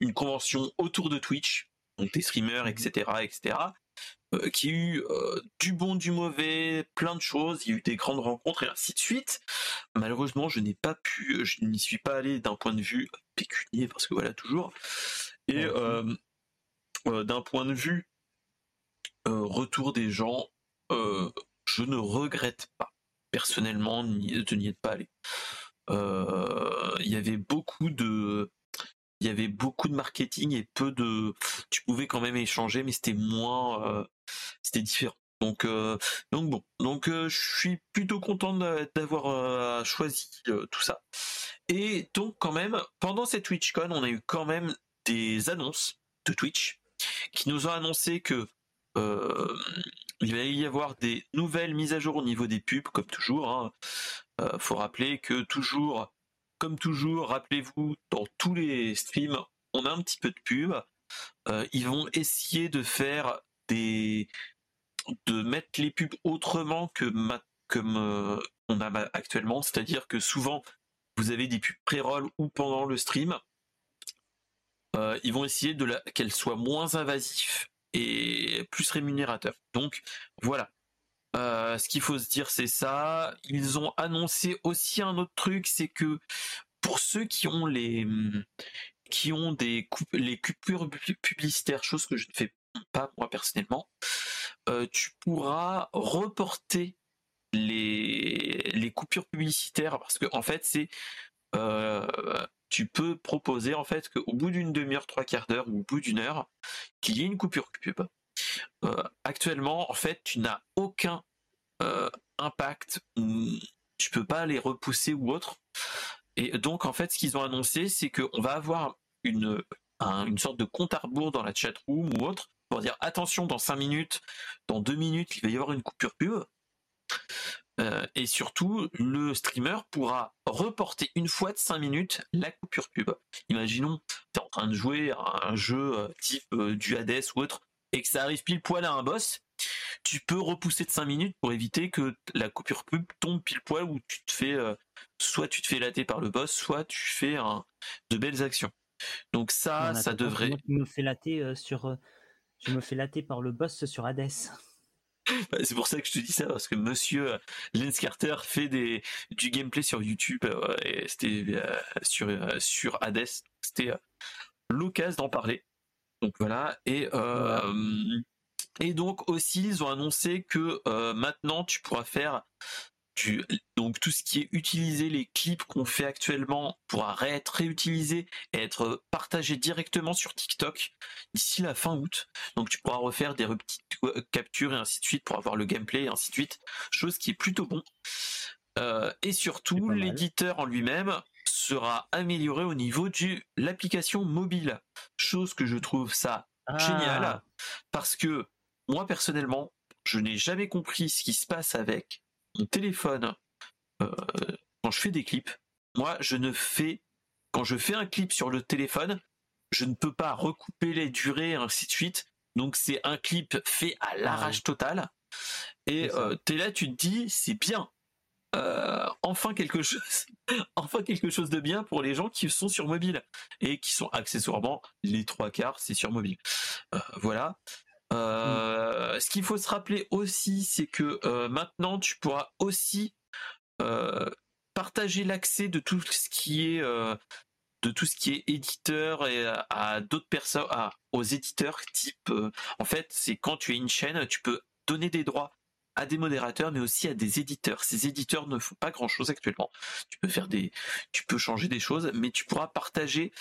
Speaker 1: une convention autour de Twitch des streamers, etc., etc., euh, qui a eu euh, du bon, du mauvais, plein de choses, il y a eu des grandes rencontres et ainsi de suite. Malheureusement, je n'ai pas pu, je n'y suis pas allé d'un point de vue pécunier, parce que voilà, toujours. Et euh, d'un point de vue retour des gens, je ne regrette pas, personnellement, de n'y être pas allé. Il y avait beaucoup de il y avait beaucoup de marketing et peu de tu pouvais quand même échanger mais c'était moins euh, c'était différent. Donc euh, donc bon. Donc euh, je suis plutôt content d'avoir choisi tout ça. Et donc quand même pendant cette TwitchCon on a eu quand même des annonces de Twitch qui nous ont annoncé que il va y avoir des nouvelles mises à jour au niveau des pubs comme toujours hein. faut rappeler que toujours comme toujours, rappelez-vous, dans tous les streams, on a un petit peu de pub. Euh, ils vont essayer de faire des, de mettre les pubs autrement que comme on a actuellement, c'est-à-dire que souvent vous avez des pubs pré-roll ou pendant le stream. Euh, ils vont essayer qu'elles soient moins invasives et plus rémunérateurs. Donc voilà, euh, ce qu'il faut se dire, c'est ça. Ils ont annoncé aussi un autre truc, c'est que pour ceux qui ont les qui ont des les coupures publicitaires, chose que je ne fais pas moi personnellement, euh, tu pourras reporter les, les coupures publicitaires parce que en fait c'est euh, tu peux proposer en fait qu'au bout d'une demi-heure, trois quarts d'heure ou au bout d'une heure, qu'il y ait une coupure pub. Euh, actuellement, en fait, tu n'as aucun euh, impact, tu peux pas les repousser ou autre. Et donc, en fait, ce qu'ils ont annoncé, c'est qu'on va avoir une, une sorte de compte à rebours dans la chat room ou autre pour dire attention, dans 5 minutes, dans 2 minutes, il va y avoir une coupure pub. Euh, et surtout, le streamer pourra reporter une fois de 5 minutes la coupure pub. Imaginons, tu es en train de jouer à un jeu type du Hades ou autre, et que ça arrive pile poil à un boss, tu peux repousser de 5 minutes pour éviter que la coupure pub tombe pile poil où tu te fais euh, soit tu te fais latter par le boss, soit tu fais de belles actions. Donc ça, ça devrait.
Speaker 2: Je me fais latter euh, sur, euh, je me fais latter par le boss sur Hades. (laughs)
Speaker 1: C'est pour ça que je te dis ça parce que Monsieur euh, Lance Carter fait des du gameplay sur YouTube euh, et c'était euh, sur sur Hades. C'était l'occasion d'en parler. Donc voilà et et donc aussi ils ont annoncé que maintenant tu pourras faire donc tout ce qui est utilisé, les clips qu'on fait actuellement pourra être réutilisé et être partagé directement sur TikTok d'ici la fin août. Donc tu pourras refaire des petites captures et ainsi de suite pour avoir le gameplay et ainsi de suite. Chose qui est plutôt bon. Euh, et surtout, l'éditeur en lui-même sera amélioré au niveau de l'application mobile. Chose que je trouve ça ah. génial parce que moi personnellement, je n'ai jamais compris ce qui se passe avec mon téléphone, euh, quand je fais des clips, moi, je ne fais, quand je fais un clip sur le téléphone, je ne peux pas recouper les durées, ainsi de suite. Donc, c'est un clip fait à l'arrache totale. Et euh, tu es là, tu te dis, c'est bien. Euh, enfin quelque chose, (laughs) enfin quelque chose de bien pour les gens qui sont sur mobile et qui sont accessoirement les trois quarts, c'est sur mobile. voilà. Euh, ce qu'il faut se rappeler aussi, c'est que euh, maintenant tu pourras aussi euh, partager l'accès de tout ce qui est de tout ce qui est éditeur et à, d'autres personnes, aux éditeurs type. en fait, c'est quand tu es une chaîne, tu peux donner des droits à des modérateurs, mais aussi à des éditeurs. Ces éditeurs ne font pas grand chose actuellement. Tu peux faire des, tu peux changer des choses, mais tu pourras partager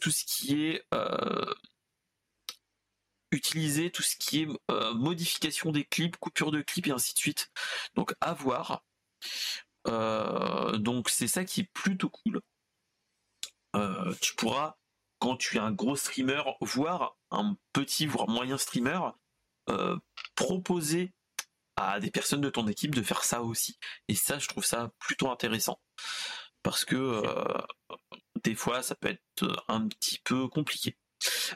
Speaker 1: tout ce qui est utiliser tout ce qui est euh, modification des clips, coupure de clips et ainsi de suite. Donc à voir. Euh, donc c'est ça qui est plutôt cool. Euh, tu pourras, quand tu es un gros streamer, voir un petit voire moyen streamer, proposer à des personnes de ton équipe de faire ça aussi. Et ça, je trouve ça plutôt intéressant. Parce que des fois, ça peut être un petit peu compliqué.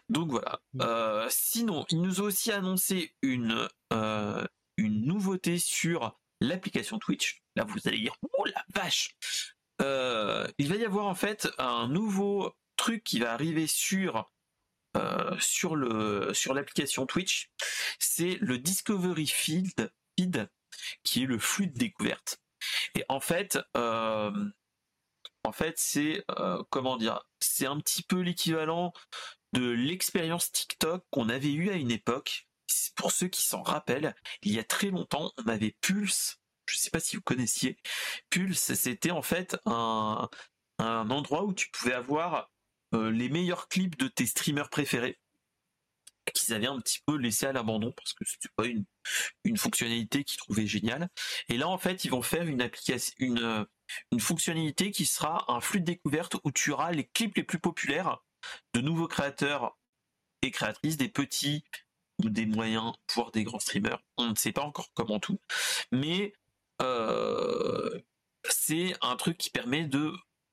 Speaker 1: Donc voilà. Mm. Euh, sinon, il nous a aussi annoncé une, euh, une nouveauté sur l'application Twitch. Là, vous allez dire, oh la vache euh, Il va y avoir en fait un nouveau truc qui va arriver sur sur le sur l'application Twitch. C'est le Discovery Feed, Qui est le flux de découverte. Et en fait, en fait, c'est comment dire, c'est un petit peu l'équivalent de l'expérience TikTok qu'on avait eue à une époque. Pour ceux qui s'en rappellent, il y a très longtemps, on avait Pulse. Je ne sais pas si vous connaissiez. Pulse, c'était en fait un, endroit où tu pouvais avoir euh, les meilleurs clips de tes streamers préférés qu'ils avaient un petit peu laissé à l'abandon parce que c'était pas une, une fonctionnalité qu'ils trouvaient géniale. Et là, en fait, ils vont faire une application, une, une fonctionnalité qui sera un flux de découverte où tu auras les clips les plus populaires de nouveaux créateurs et créatrices, des petits ou des moyens, voire des grands streamers. On ne sait pas encore comment tout, mais euh, c'est un truc qui permet de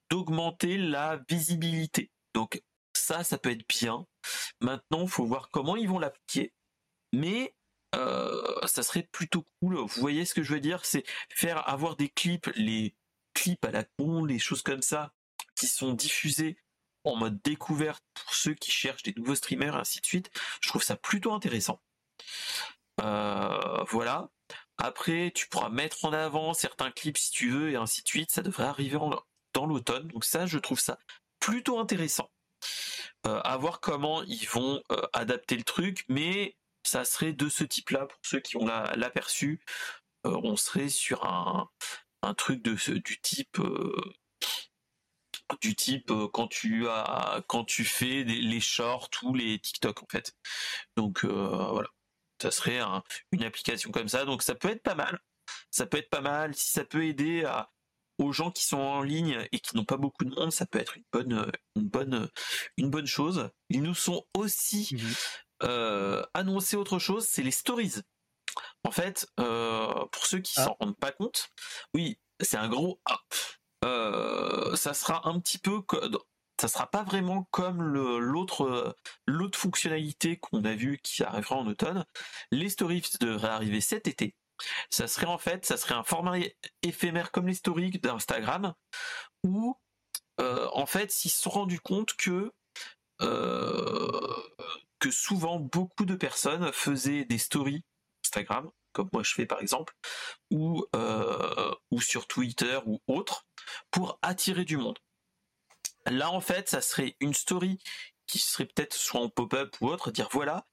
Speaker 1: d'augmenter la visibilité. Donc ça, ça peut être bien. Maintenant, il faut voir comment ils vont l'appliquer. Mais euh, ça serait plutôt cool. Vous voyez ce que je veux dire? C'est faire avoir des clips, les clips à la con, les choses comme ça, qui sont diffusés en mode découverte pour ceux qui cherchent des nouveaux streamers, ainsi de suite. Je trouve ça plutôt intéressant. Euh, voilà. Après, tu pourras mettre en avant certains clips si tu veux, et ainsi de suite. Ça devrait arriver dans l'automne. Donc ça, je trouve ça plutôt intéressant. Euh, à voir comment ils vont euh, adapter le truc, mais ça serait de ce type-là pour ceux qui ont l'aperçu. on serait sur un, truc de ce, du type du type euh, quand tu as quand tu fais les shorts ou les TikTok en fait. Donc euh, voilà, ça serait une application comme ça. Donc ça peut être pas mal. Ça peut être pas mal si ça peut aider à, aux gens qui sont en ligne et qui n'ont pas beaucoup de monde, ça peut être une bonne une bonne une bonne chose. Ils nous sont aussi mmh euh, annoncé autre chose, c'est les stories. En fait, pour ceux qui ah. s'en rendent pas compte, oui, c'est un gros euh, ça sera un petit peu ça sera pas vraiment comme l'autre l'autre fonctionnalité qu'on a vu qui arrivera en automne. Les stories devraient arriver cet été. Ça serait en fait, ça serait un format éphémère comme les stories d'Instagram, où euh, en fait ils se sont rendus compte que euh, que souvent beaucoup de personnes faisaient des stories Instagram comme moi je fais par exemple, ou, ou sur Twitter ou autre, pour attirer du monde. Là, en fait, ça serait une story qui serait peut-être soit en pop-up ou autre, dire voilà,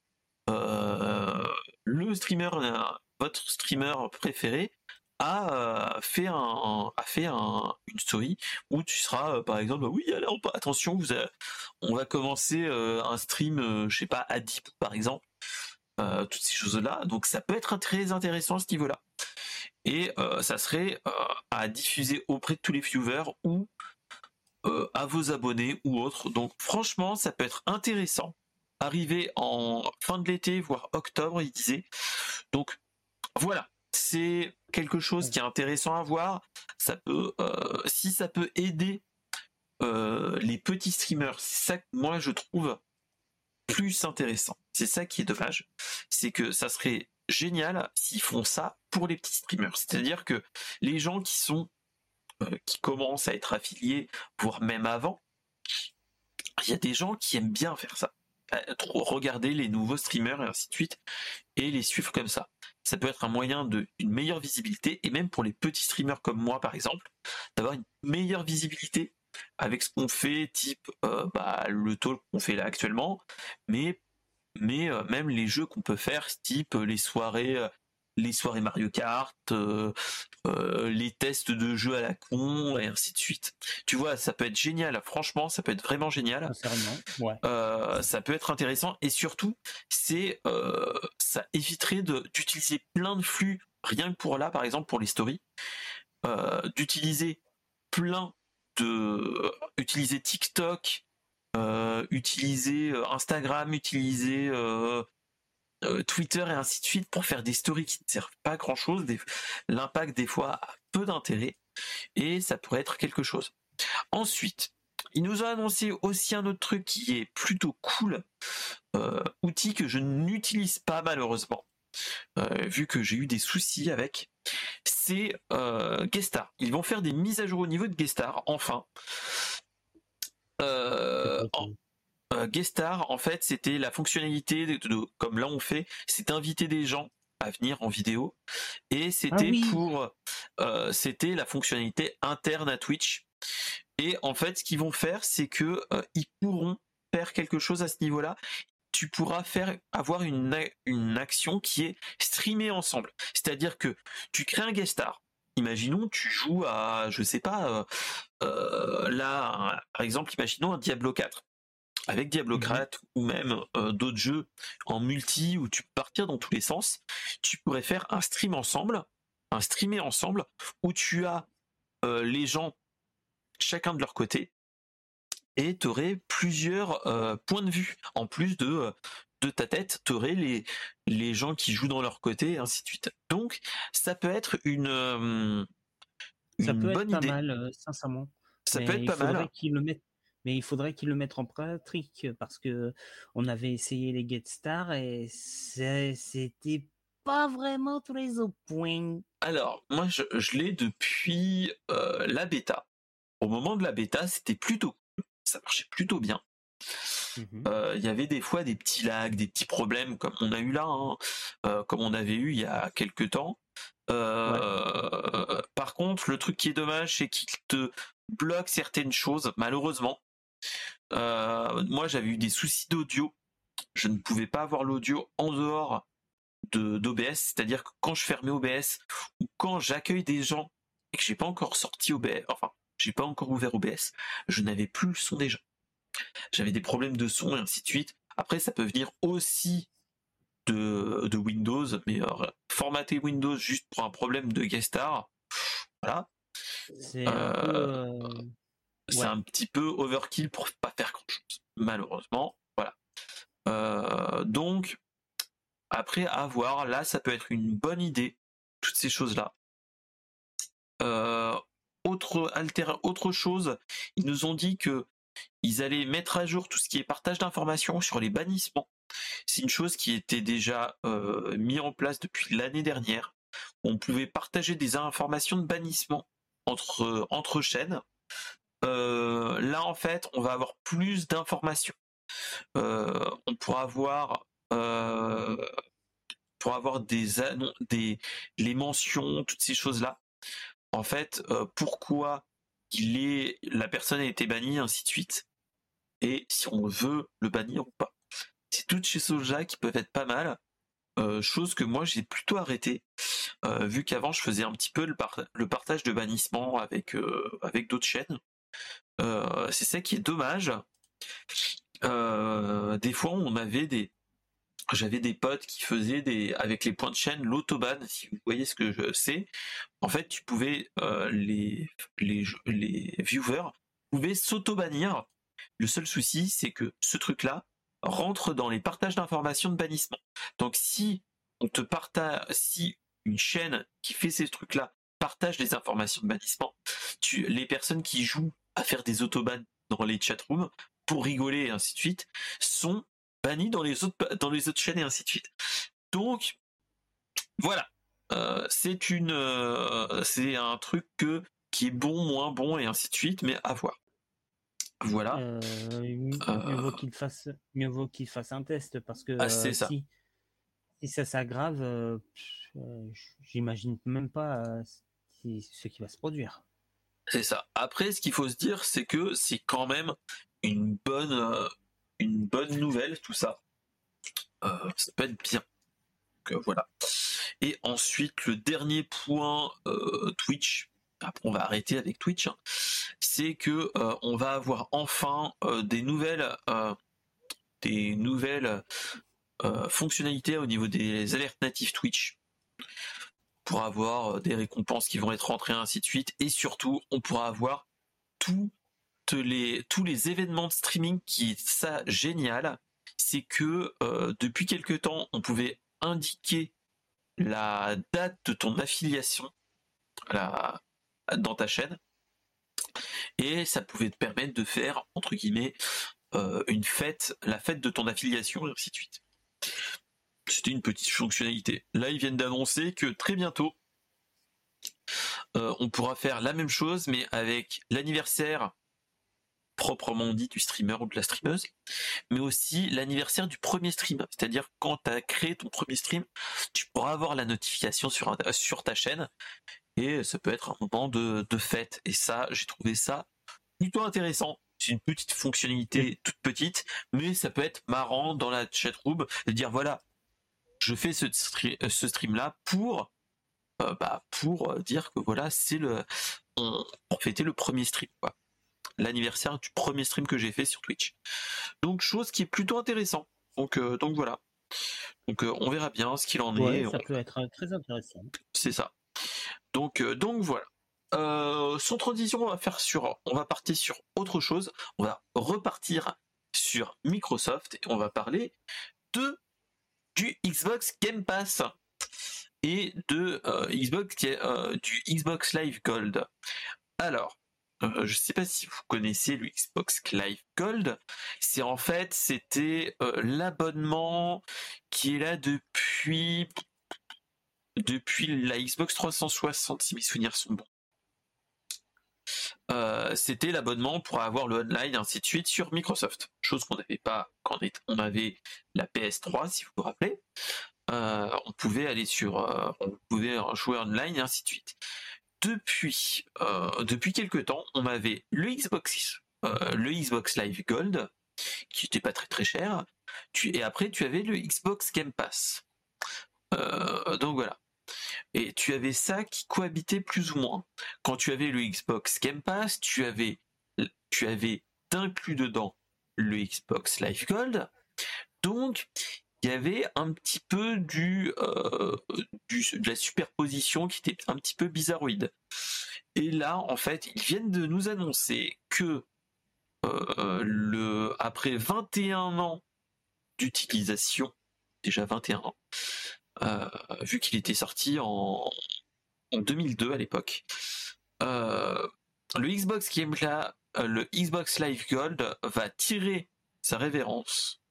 Speaker 1: le streamer, votre streamer préféré a fait un, a fait une story où tu seras par exemple oui alors attention vous on va commencer un stream je sais pas à 10 par exemple toutes ces choses là donc ça peut être très intéressant à ce niveau là et ça serait à diffuser auprès de tous les viewers ou à vos abonnés ou autres. Donc franchement ça peut être intéressant. Arrivé en fin de l'été voire octobre il disait. Donc voilà c'est quelque chose qui est intéressant à voir. Ça peut, euh, si ça peut aider euh, les petits streamers, c'est ça que moi je trouve plus intéressant. C'est ça qui est dommage, c'est que ça serait génial s'ils font ça pour les petits streamers. C'est-à-dire que les gens qui euh, qui commencent à être affiliés, voire même avant, il y a des gens qui aiment bien faire ça. Regarder les nouveaux streamers et ainsi de suite, et les suivre comme ça ça peut être un moyen de une meilleure visibilité et même pour les petits streamers comme moi par exemple, d'avoir une meilleure visibilité avec ce qu'on fait, type euh, bah, le talk qu'on fait là actuellement, mais mais euh, même les jeux qu'on peut faire, type les soirées les soirées Mario Kart, euh, euh, les tests de jeux à la con et ainsi de suite. Tu vois, ça peut être génial. Franchement, ça peut être vraiment génial. Euh, ça peut être intéressant et surtout, c'est ça éviterait d'utiliser plein de flux rien que pour là, par exemple pour les stories, d'utiliser plein de utiliser TikTok, utiliser Instagram, utiliser euh, Twitter et ainsi de suite pour faire des stories qui ne servent pas à grand chose. L'impact des fois a peu d'intérêt et ça pourrait être quelque chose. Ensuite, il nous a annoncé aussi un autre truc qui est plutôt cool, euh, outil que je n'utilise pas malheureusement, euh, vu que j'ai eu des soucis avec. C'est euh, Guestar. Ils vont faire des mises à jour au niveau de Guestar, enfin. Euh, Guestar, en fait, c'était la fonctionnalité de, comme là on fait, c'est inviter des gens à venir en vidéo et c'était ah pour euh, c'était la fonctionnalité interne à Twitch et en fait ce qu'ils vont faire c'est que euh, ils pourront faire quelque chose à ce niveau-là. Tu pourras faire avoir une, une action qui est streamée ensemble. C'est-à-dire que tu crées un guest imaginons tu joues à je sais pas là par exemple imaginons un Diablo 4 avec Diablocrate mmh ou même euh, d'autres jeux en multi où tu peux partir dans tous les sens, tu pourrais faire un stream ensemble, un streamer ensemble où tu as euh, les gens chacun de leur côté et tu aurais plusieurs euh, points de vue en plus de de ta tête, tu aurais les les gens qui jouent dans leur côté et ainsi de suite. Donc ça peut être une, une
Speaker 2: ça peut bonne être pas mal sincèrement.
Speaker 1: Ça peut être pas mal.
Speaker 2: le mettent mais il faudrait qu'ils le mettent en pratique parce que on avait essayé les Get Stars et c'était pas vraiment très au point.
Speaker 1: Alors, moi, je, l'ai depuis euh, la bêta. Au moment de la bêta, c'était plutôt cool. Ça marchait plutôt bien. Mmh euh, il y avait des fois des petits lags, des petits problèmes comme on a eu là, hein, euh, comme on avait eu il y a quelques temps. Par contre, le truc qui est dommage, c'est qu'il te bloque certaines choses, malheureusement. Euh, moi, j'avais eu des soucis d'audio. Je ne pouvais pas avoir l'audio en dehors de d'OBS, c'est-à-dire que quand je fermais OBS ou quand j'accueille des gens et que j'ai pas encore sorti OBS, enfin, j'ai pas encore ouvert OBS, je n'avais plus le son gens. J'avais des problèmes de son et ainsi de suite. Après, ça peut venir aussi de, de Windows, mais euh, formater Windows juste pour un problème de guest star, voilà.
Speaker 2: C'est euh,
Speaker 1: c'est un petit peu overkill pour pas faire grand chose, malheureusement. Voilà. Euh, donc, après avoir, là, ça peut être une bonne idée, toutes ces choses-là. Autre, autre chose, ils nous ont dit que ils allaient mettre à jour tout ce qui est partage d'informations sur les bannissements. C'est une chose qui était déjà euh, mis en place depuis l'année dernière. On pouvait partager des informations de bannissement entre, entre chaînes euh, là, en fait, on va avoir plus d'informations. Euh, on pourra avoir, pour avoir des, des les mentions, toutes ces choses-là. En fait, pourquoi il est, la personne a été bannie, ainsi de suite. Et si on veut le bannir ou pas. C'est toutes ces choses-là qui peuvent être pas mal. chose que moi j'ai plutôt arrêté, vu qu'avant je faisais un petit peu le, le partage de bannissement avec, avec d'autres chaînes. c'est ça qui est dommage. des fois on avait des, j'avais des potes qui faisaient des avec les points de chaîne l'autoban si vous voyez ce que je sais. En fait tu pouvais euh, les les les viewers pouvaient s'auto-bannir. Le seul souci c'est que ce truc là rentre dans les partages d'informations de bannissement. Donc si on te partage si une chaîne qui fait ces trucs là partage des informations de bannissement les personnes qui jouent à faire des autobans dans les chatrooms pour rigoler et ainsi de suite sont banni dans les autres dans les autres chaînes et ainsi de suite. Donc voilà, euh, c'est une euh, c'est un truc que qui est bon, moins bon et ainsi de suite, mais à voir. Voilà.
Speaker 2: Euh, mieux, vaut qu'il fasse mieux vaut qu'il fasse un test parce que ah, ça. Si, si, ça s'aggrave, j'imagine même pas ce qui va se produire.
Speaker 1: C'est ça. Après, ce qu'il faut se dire, c'est que c'est quand même une bonne une bonne nouvelle, tout ça. Euh, ça peut être bien. Donc, euh, voilà. Et ensuite, le dernier point euh, Twitch. Après, on va arrêter avec Twitch. Hein, c'est que on va avoir enfin des nouvelles, des nouvelles fonctionnalités au niveau des alertes natives Twitch pour avoir des récompenses qui vont être rentrées ainsi de suite et surtout on pourra avoir tout les, tous les événements de streaming qui est ça génial, c'est que euh, depuis quelque temps, on pouvait indiquer la date de ton affiliation dans ta chaîne. Et ça pouvait te permettre de faire, entre guillemets, euh, une fête, la fête de ton affiliation, et ainsi de suite. C'était une petite fonctionnalité. Là, ils viennent d'annoncer que très bientôt, euh, on pourra faire la même chose, mais avec l'anniversaire proprement dit du streamer ou de la streameuse, mais aussi l'anniversaire du premier stream. C'est-à-dire quand tu as créé ton premier stream, tu pourras avoir la notification sur, sur ta chaîne et ça peut être un moment de, fête. Et ça, j'ai trouvé ça plutôt intéressant. C'est une petite fonctionnalité toute petite, mais ça peut être marrant dans la chatroom de dire voilà, je fais ce, ce stream là pour euh, bah, pour dire que voilà, c'est le on, pour fêter le premier stream quoi l'anniversaire du premier stream que j'ai fait sur Twitch. Donc chose qui est plutôt intéressant. Donc euh, donc voilà. Donc euh, on verra bien ce qu'il en est.
Speaker 2: Ça peut être très intéressant.
Speaker 1: C'est ça. Donc euh, donc voilà. sans transition, on va faire sur, on va partir sur autre chose. On va repartir sur Microsoft et on va parler de du Xbox Game Pass et de Xbox du Xbox Live Gold. Alors, euh, je ne sais pas si vous connaissez le Xbox Live Gold. C'est en fait, c'était euh, l'abonnement qui est là depuis depuis la Xbox 360, si mes souvenirs sont bons. Euh, c'était l'abonnement pour avoir le online ainsi de suite sur Microsoft. Chose qu'on n'avait pas quand on avait la PS3, si vous vous rappelez. on pouvait aller sur, on pouvait jouer online ainsi de suite depuis euh, quelques temps, on avait le Xbox euh, le Xbox Live Gold qui était pas très très cher. et après tu avais le Xbox Game Pass. Euh, donc voilà. Et tu avais ça qui cohabitait plus ou moins. Quand tu avais le Xbox Game Pass, tu avais tu avais inclus dedans le Xbox Live Gold. Donc il y avait un petit peu euh, du, de la superposition qui était un petit peu bizarroïde. Et là, en fait, ils viennent de nous annoncer que euh, le, après 21 ans d'utilisation, déjà 21 ans, euh, vu qu'il était sorti en, en 2002 à l'époque, le Xbox le Xbox Live Gold va tirer sa révérence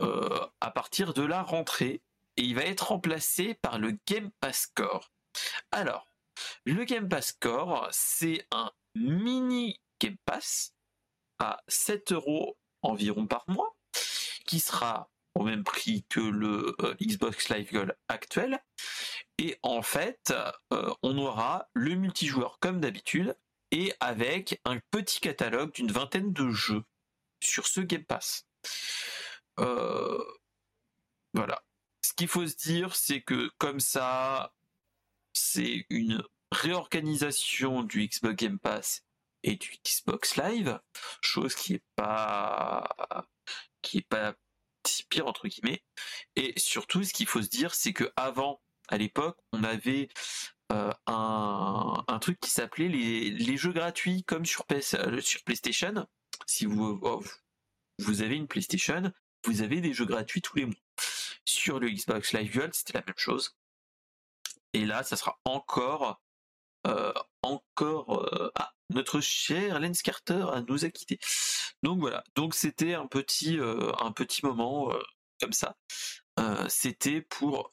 Speaker 1: euh, à partir de la rentrée et il va être remplacé par le Game Pass Core. Alors, le Game Pass Core, c'est un mini Game Pass à 7 euros environ par mois qui sera au même prix que le Xbox Live Gold actuel. Et en fait, on aura le multijoueur comme d'habitude et avec un petit catalogue d'une vingtaine de jeux sur ce Game Pass. Voilà. Ce qu'il faut se dire, c'est que comme ça, c'est une réorganisation du Xbox Game Pass et du Xbox Live, chose qui est pas qui est pas si pire entre guillemets. Et surtout, ce qu'il faut se dire, c'est que avant, à l'époque, on avait euh, un, un, truc qui s'appelait les, les, jeux gratuits comme sur, PS, euh, sur PlayStation. Si vous, oh, vous avez une PlayStation, vous avez des jeux gratuits tous les mois. Sur le Xbox Live Gold, c'était la même chose. Et là, ça sera encore, euh, encore. Euh, ah, notre cher Lens Carter nous a quittés. Donc voilà. Donc c'était un petit, euh, un petit moment comme ça. c'était pour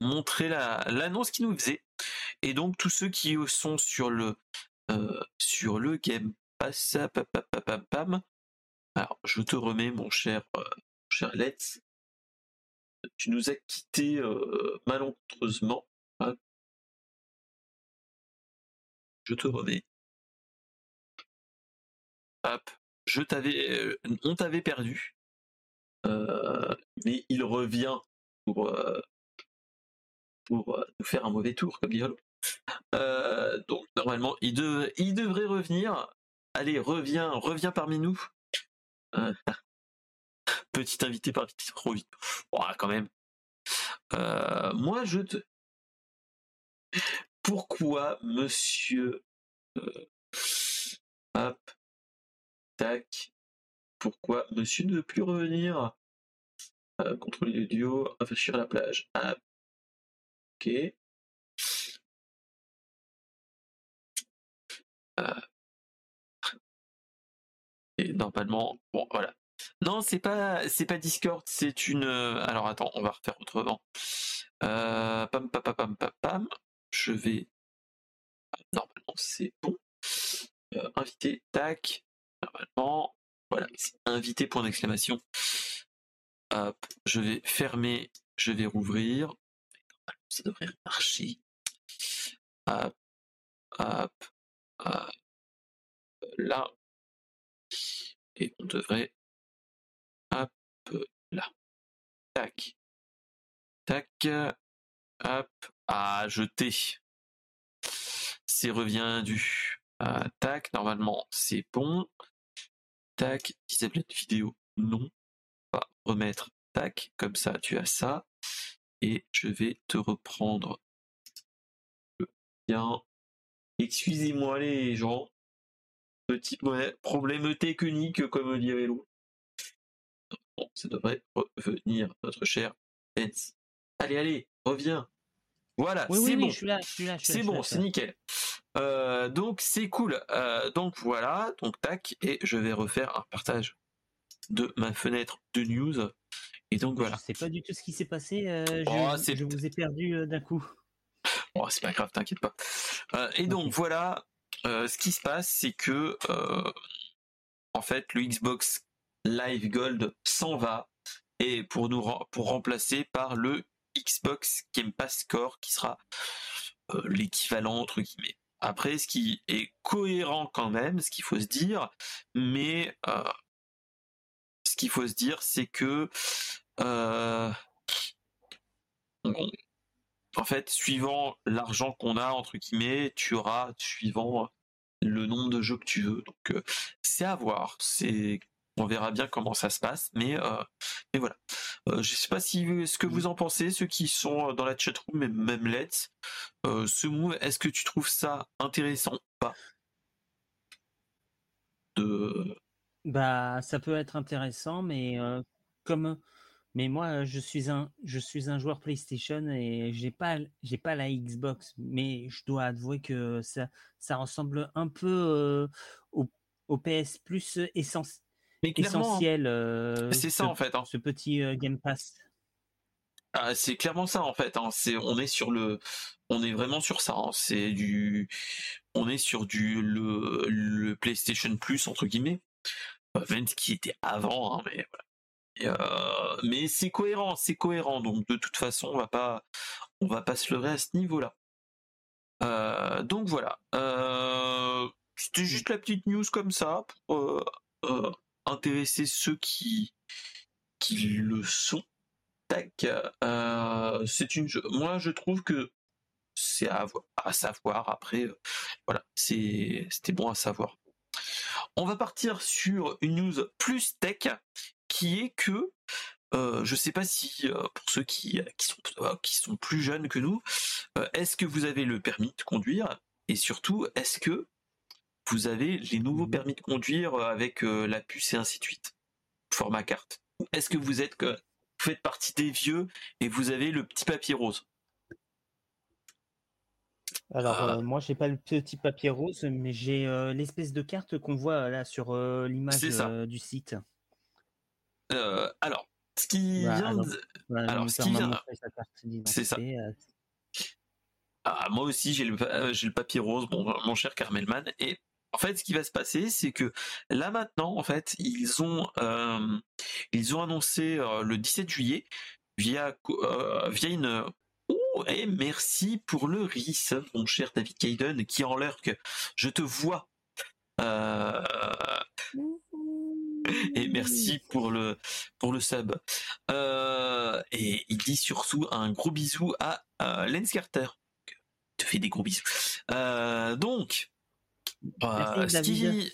Speaker 1: montrer l'annonce qui nous faisait. Et donc tous ceux qui sont sur le sur le Game Pass, pam, alors je te remets mon cher, cher. Tu nous as quittés malencontreusement. Je te remets. Hop. Je t'avais, euh, on t'avait perdu. Euh, mais il revient pour, euh, pour nous faire un mauvais tour, comme dit donc normalement, il, il devrait revenir. Allez, reviens, reviens parmi nous. Petit invité par trop vite. quand même. moi, je te. Pourquoi, monsieur. Euh, hop. Tac. Pourquoi monsieur ne veut plus revenir euh, Contrôler le duo, rafraîchir la plage? Ah. Ok. Euh. Et normalement, bon voilà. Non, c'est pas c'est pas Discord, c'est une. Alors attends, on va refaire autrement. pam pam pam pam pam je vais. Normalement, c'est bon. Euh, invité, tac. Normalement, voilà, c'est invité point d'exclamation. Hop, je vais fermer, je vais rouvrir. Ça devrait marcher. Hop, hop, hop. Là. Et on devrait. Hop, là. Tac. Tac. Hop, à jeter. C'est revient du. Euh, tac, normalement c'est bon. Tac, disable vidéo, non. On va remettre tac, comme ça tu as ça. Et je vais te reprendre bien. Excusez-moi les gens. Petit problème technique comme dirait l'autre. Bon, ça devrait revenir, notre cher Pence. Allez, allez, reviens. Voilà, c'est bon. C'est bon, c'est nickel. Euh, donc c'est cool. Euh, donc voilà, donc tac, et je vais refaire un partage de ma fenêtre de news. Et donc voilà.
Speaker 2: Je sais pas du tout ce qui s'est passé. Euh, oh, je, vous ai perdu d'un coup.
Speaker 1: Oh, c'est pas grave, t'inquiète pas. et donc voilà, ce qui se passe, c'est que en fait le Xbox Live Gold s'en va et pour nous remplacer par le Xbox Game Pass Core qui sera euh, l'équivalent entre guillemets. Après, ce qui est cohérent quand même, ce qu'il faut se dire, mais euh, ce qu'il faut se dire, c'est que euh, en fait, suivant l'argent qu'on a entre guillemets, tu auras suivant le nombre de jeux que tu veux. Donc c'est à voir. C'est on verra bien comment ça se passe, mais, euh, voilà. Euh, je sais pas si ce que vous en pensez, ceux qui sont euh, dans la chatroom, et même Let's, ce move, est-ce que tu trouves ça intéressant ou pas?
Speaker 2: Bah, ça peut être intéressant, mais comme mais moi je suis un je suis un joueur PlayStation et j'ai pas j'ai pas la Xbox, mais je dois avouer que ça ressemble un peu au, au PS Plus essentiel mais essentiel. Euh,
Speaker 1: c'est ça en fait. Hein.
Speaker 2: Ce petit euh, Game Pass.
Speaker 1: Ah, c'est clairement ça en fait. Hein. C'est, on est sur le, on est vraiment sur ça. Hein. C'est du, on est sur du le, PlayStation Plus entre guillemets, même qui était avant, mais voilà. mais c'est cohérent, c'est cohérent. Donc de toute façon, on va pas, on va pas se leurrer à ce niveau-là. donc voilà. C'était juste la petite news comme ça pour intéresser ceux qui qui le sont. Tac. c'est une. Moi, je trouve que c'est à, savoir. Après, voilà, c'était bon à savoir. On va partir sur une news plus tech qui est que euh, je sais pas si euh, pour ceux qui, qui, sont, euh, qui sont plus jeunes que nous, est-ce que vous avez le permis de conduire? Et surtout est-ce que vous avez les nouveaux permis de conduire avec la puce et ainsi de suite, format carte. Est-ce que vous êtes que vous faites partie des vieux et vous avez le petit papier rose?
Speaker 2: Alors, moi, euh, moi, j'ai pas le petit papier rose, mais j'ai euh, l'espèce de carte qu'on voit là sur euh, l'image du site.
Speaker 1: alors, ce qui vient alors, ce qui vient... C'est ça. Ah, moi aussi, j'ai le, j'ai le papier rose, mon cher Carmelman. Et en fait, ce qui va se passer, c'est que là maintenant, en fait, ils ont, ils ont annoncé le 17 juillet via, via une et merci pour le RIS, mon cher David Kayden, qui en que je te vois. Euh, et merci pour le pour le sub. Euh, et il dit surtout un gros bisou à, Lens Carter. te fais des gros bisous. Euh, donc, ce qui,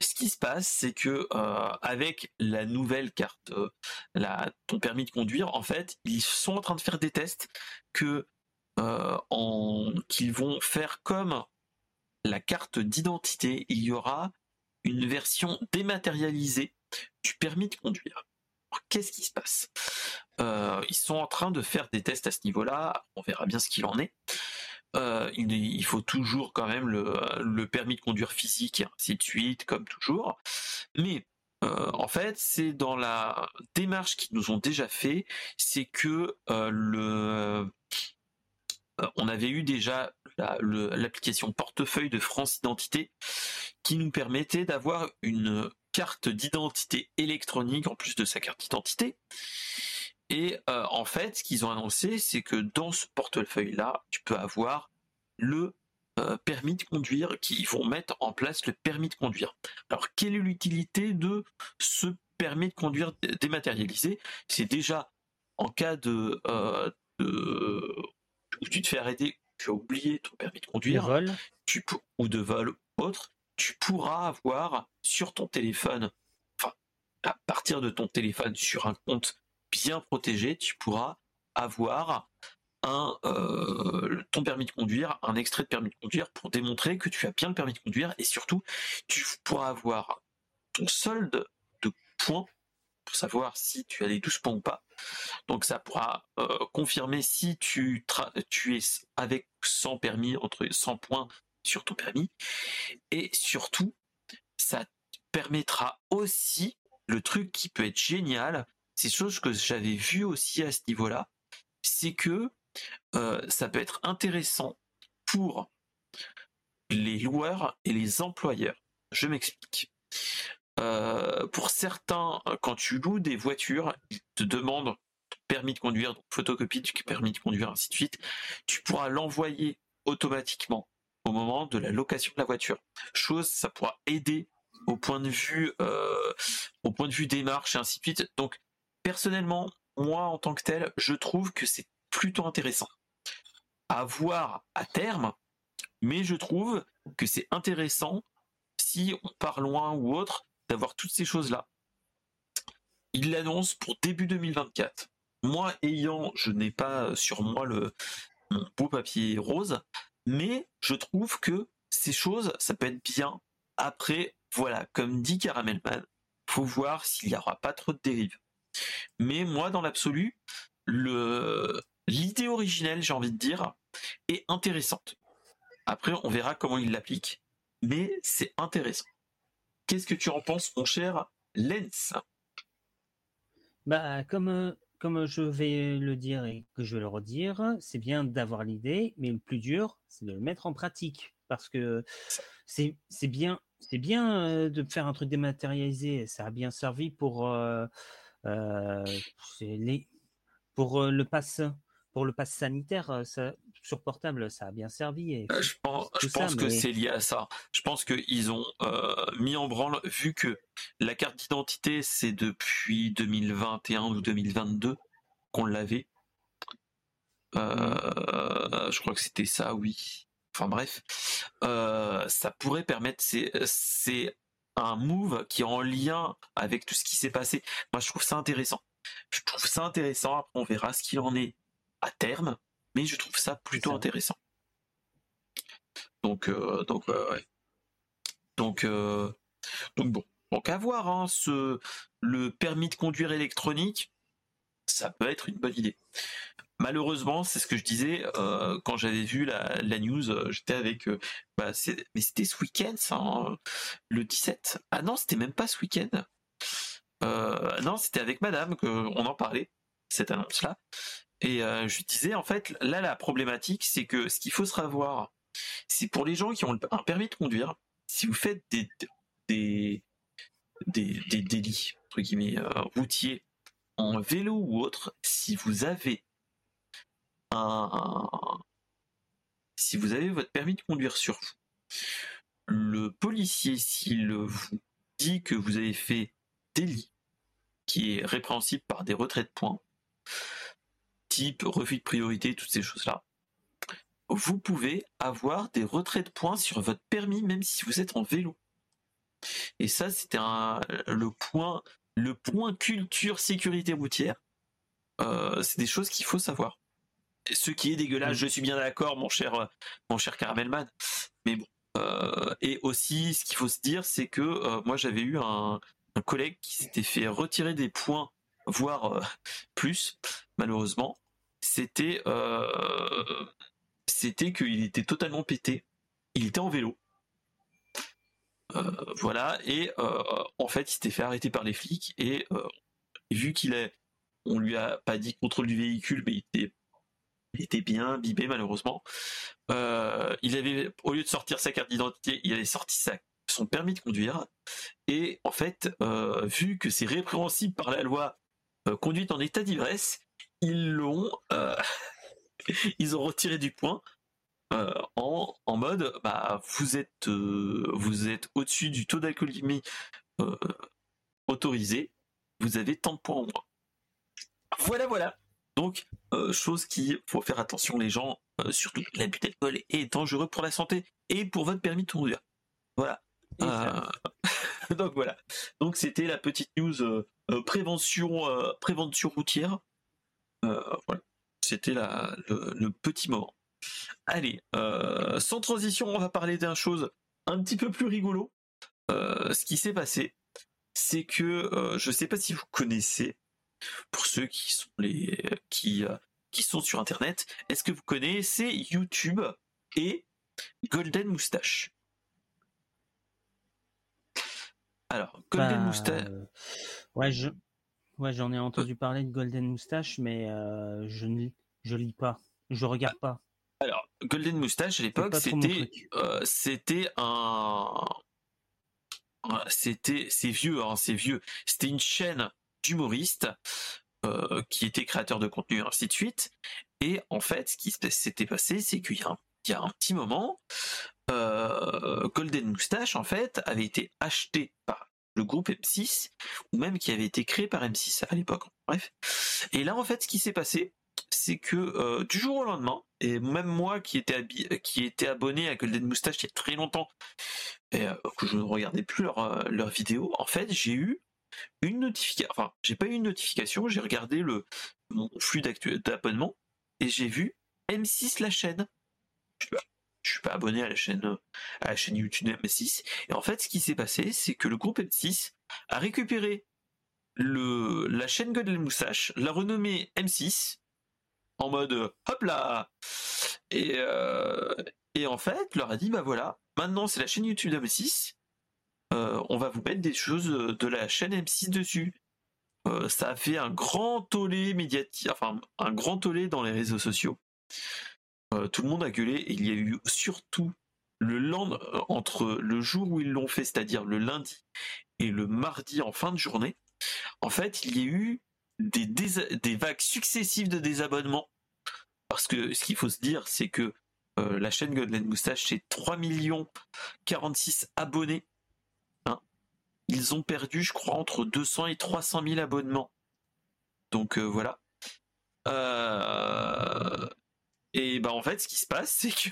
Speaker 1: ce qui se passe, c'est que euh, avec la nouvelle carte, euh, la, ton permis de conduire, en fait, ils sont en train de faire des tests que euh, qu'ils vont faire comme la carte d'identité. Il y aura une version dématérialisée du permis de conduire. Qu'est-ce qui se passe? Ils sont en train de faire des tests à ce niveau-là. On verra bien ce qu'il en est. Euh, il, faut toujours quand même le, permis de conduire physique et ainsi de suite, comme toujours. Mais euh, en fait, c'est dans la démarche qu'ils nous ont déjà fait, c'est que euh, le, on avait eu déjà l'application portefeuille de France Identité qui nous permettait d'avoir une carte d'identité électronique en plus de sa carte d'identité. Et euh, en fait, ce qu'ils ont annoncé, c'est que dans ce portefeuille-là, tu peux avoir le euh, permis de conduire, qui vont mettre en place le permis de conduire. Alors, quelle est l'utilité de ce permis de conduire dématérialisé? C'est déjà en cas de, euh, où tu te fais arrêter, tu as oublié ton permis de conduire, Tu, ou de vol autre, tu pourras avoir sur ton téléphone, enfin, à partir de ton téléphone sur un compte bien protégé, tu pourras avoir euh, ton permis de conduire, un extrait de permis de conduire pour démontrer que tu as bien le permis de conduire et surtout tu pourras avoir ton solde de points pour savoir si tu as les 12 points ou pas. Donc ça pourra euh, confirmer si tu, tu es avec 100 permis, entre 100 points sur ton permis. Et surtout, ça permettra aussi le truc qui peut être génial, c'est chose que j'avais vu aussi à ce niveau-là, c'est que euh, ça peut être intéressant pour les loueurs et les employeurs. Je m'explique. Euh, pour certains, quand tu loues des voitures, ils te demandent permis de conduire, donc photocopie du permis de conduire, ainsi de suite. Tu pourras l'envoyer automatiquement au moment de la location de la voiture. Chose, ça pourra aider au point de vue, euh, au point de vue démarche et ainsi de suite. Donc, personnellement, moi en tant que tel, je trouve que c'est plutôt intéressant à voir à terme, mais je trouve que c'est intéressant si on part loin ou autre d'avoir toutes ces choses-là. Il l'annonce pour début 2024. Moi ayant, je n'ai pas sur moi le mon beau papier rose, mais je trouve que ces choses, ça peut être bien. Après, voilà, comme dit Caramelman, faut voir s'il n'y aura pas trop de dérives. Mais moi, dans l'absolu, l'idée originelle, j'ai envie de dire, est intéressante. Après, on verra comment il l'applique, mais c'est intéressant. Qu'est-ce que tu en penses, mon cher Lens
Speaker 2: Bah, comme comme je vais le dire et que je vais le redire, c'est bien d'avoir l'idée, mais le plus dur, c'est de le mettre en pratique, parce que c'est bien c'est bien euh, de faire un truc dématérialisé, ça a bien servi pour euh, les... pour le pass pour le pass sanitaire, ça, sur portable, ça a bien servi. Et
Speaker 1: je pense, je pense que c'est lié à ça. Je pense qu'ils ont mis en branle, vu que la carte d'identité, c'est depuis 2021 ou 2022 qu'on l'avait. Euh, je crois que c'était ça, oui. Enfin bref, euh, ça pourrait permettre. C'est un move qui est en lien avec tout ce qui s'est passé. Moi, je trouve ça intéressant. Je trouve ça intéressant. Après, on verra ce qu'il en est à terme, mais je trouve ça plutôt intéressant. Donc, euh, donc, ouais. donc, donc bon. Donc à voir. Hein, ce, le permis de conduire électronique, ça peut être une bonne idée. Malheureusement, c'est ce que je disais euh, quand j'avais vu la, news. Euh, j'étais avec, euh, bah, mais c'était ce week-end, hein, le 17. Ah non, c'était même pas ce week-end. non, c'était avec Madame qu'on en parlait cette annonce-là. Et je disais en fait, là la problématique, c'est que ce qu'il faut se c'est pour les gens qui ont un permis de conduire, si vous faites des des des, des délits entre guillemets routiers en vélo ou autre, si vous avez si vous avez votre permis de conduire sur vous, le policier, s'il vous dit que vous avez fait délit, qui est répréhensible par des retraits de points, type refus de priorité, toutes ces choses-là, vous pouvez avoir des retraits de points sur votre permis, même si vous êtes en vélo. Et ça, c'était le point culture sécurité routière, euh, c'est des choses qu'il faut savoir. Ce qui est dégueulasse, mm. je suis bien d'accord, mon cher, mon cher Caramelman. Mais bon. Euh, et aussi, ce qu'il faut se dire, c'est que euh, moi, j'avais eu un, collègue qui s'était fait retirer des points, voire plus, malheureusement. C'était, c'était qu'il était totalement pété. Il était en vélo. Euh, voilà, et euh, en fait, il s'était fait arrêter par les flics et euh, vu qu'il est, on lui a pas dit contrôle du véhicule, mais il était, il était bien bibé malheureusement. il avait, au lieu de sortir sa carte d'identité, il avait sorti son permis de conduire. Et en fait, vu que c'est répréhensible par la loi conduite en état d'ivresse, ils l'ont, (laughs) ils ont retiré du point euh, en, en, mode bah vous êtes euh, vous êtes au-dessus du taux d'alcoolémie euh, autorisé, vous avez tant de points en moins. Voilà voilà. Donc chose qui faut faire attention les gens, surtout l'abus d'alcool est dangereux pour la santé et pour votre permis de conduire. Voilà. (laughs) donc voilà. Donc c'était la petite news prévention prévention routière. voilà. C'était le, le petit moment. Allez, euh, sans transition, on va parler d'un chose un petit peu plus rigolo. Euh, ce qui s'est passé, c'est que euh, je ne sais pas si vous connaissez, pour ceux qui sont les qui qui sont sur internet, est-ce que vous connaissez YouTube et Golden Moustache?
Speaker 2: Alors, Golden bah, Moustache. Ouais, je ouais, j'en ai entendu parler de Golden Moustache, mais je ne je lis pas, je regarde pas.
Speaker 1: Alors, Golden Moustache à l'époque, c'était euh, c'était un c'était c'est vieux hein, c'est vieux. C'était une chaîne d'humoristes euh, qui était créateur de contenu ainsi de suite. Et en fait, ce qui s'était passé, c'est qu'il y, a un petit moment, euh, Golden Moustache en fait avait été acheté par le groupe M6 ou même qui avait été créé par M6 à l'époque. Bref. Et là en fait, ce qui s'est passé, c'est que euh, du jour au lendemain, et même moi qui étais, qui était abonné à Golden Moustache il y a très longtemps, et euh, que je ne regardais plus leurs leur euh, vidéos, en fait j'ai eu une notification, enfin j'ai pas eu une notification, j'ai regardé le mon flux d'abonnement et j'ai vu M6 la chaîne. Je suis, pas, suis pas abonné à la chaîne à la chaîne YouTube M6 et en fait ce qui s'est passé c'est que le groupe M6 a récupéré le, la chaîne Golden Moustache, l'a renommée M6 en mode hop là et, euh, et en fait leur a dit bah voilà maintenant c'est la chaîne YouTube d'M6 euh, on va vous mettre des choses de la chaîne M6 dessus euh, ça a fait un grand tollé médiatique enfin un grand tollé dans les réseaux sociaux tout le monde a gueulé il y a eu surtout le lendemain entre le jour où ils l'ont fait c'est-à-dire le lundi et le mardi en fin de journée en fait, il y a eu des, vagues successives de désabonnements. Parce que ce qu'il faut se dire, c'est que euh, la chaîne Golden Moustache, c'est 3 millions 46 abonnés. Ils ont perdu, je crois, entre 200 et 300 000 abonnements. Donc euh, voilà. Euh, et bah en fait, ce qui se passe, c'est que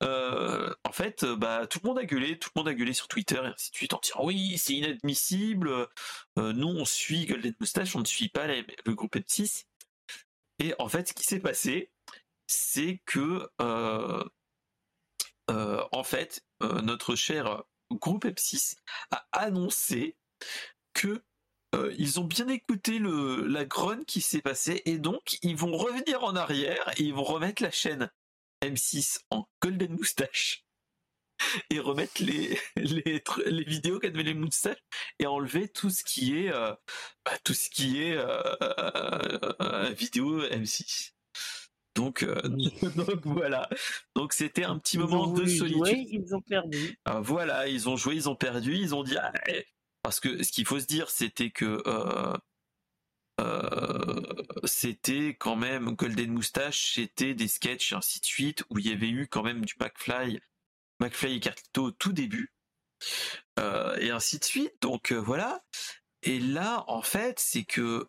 Speaker 1: (laughs) en fait, bah tout le monde a gueulé, tout le monde a gueulé sur Twitter et ainsi de suite en disant oui, c'est inadmissible. nous, on suit Golden Moustache, on ne suit pas le groupe M6. Et en fait, ce qui s'est passé, c'est que euh, euh, en fait, euh, notre cher groupe Epsis a annoncé que ils ont bien écouté la grogne qui s'est passée et donc ils vont revenir en arrière et ils vont remettre la chaîne M6 en Golden Moustache et remettre les, (laughs) vidéos les moustaches et enlever tout ce qui est bah, tout ce qui est vidéo M6. Donc, euh, (laughs) donc voilà. Donc c'était un petit moment de solitude.
Speaker 2: ils ont perdu.
Speaker 1: Ah, voilà, ils ont joué, ils ont perdu, ils ont dit ah, eh. parce que ce qu'il faut se dire, c'était que euh, euh, c'était quand même Golden Moustache, c'était des sketchs et ainsi de suite où il y avait eu quand même du McFly, McFly et Carlito au tout début et ainsi de suite. Donc voilà. Et là, en fait, c'est que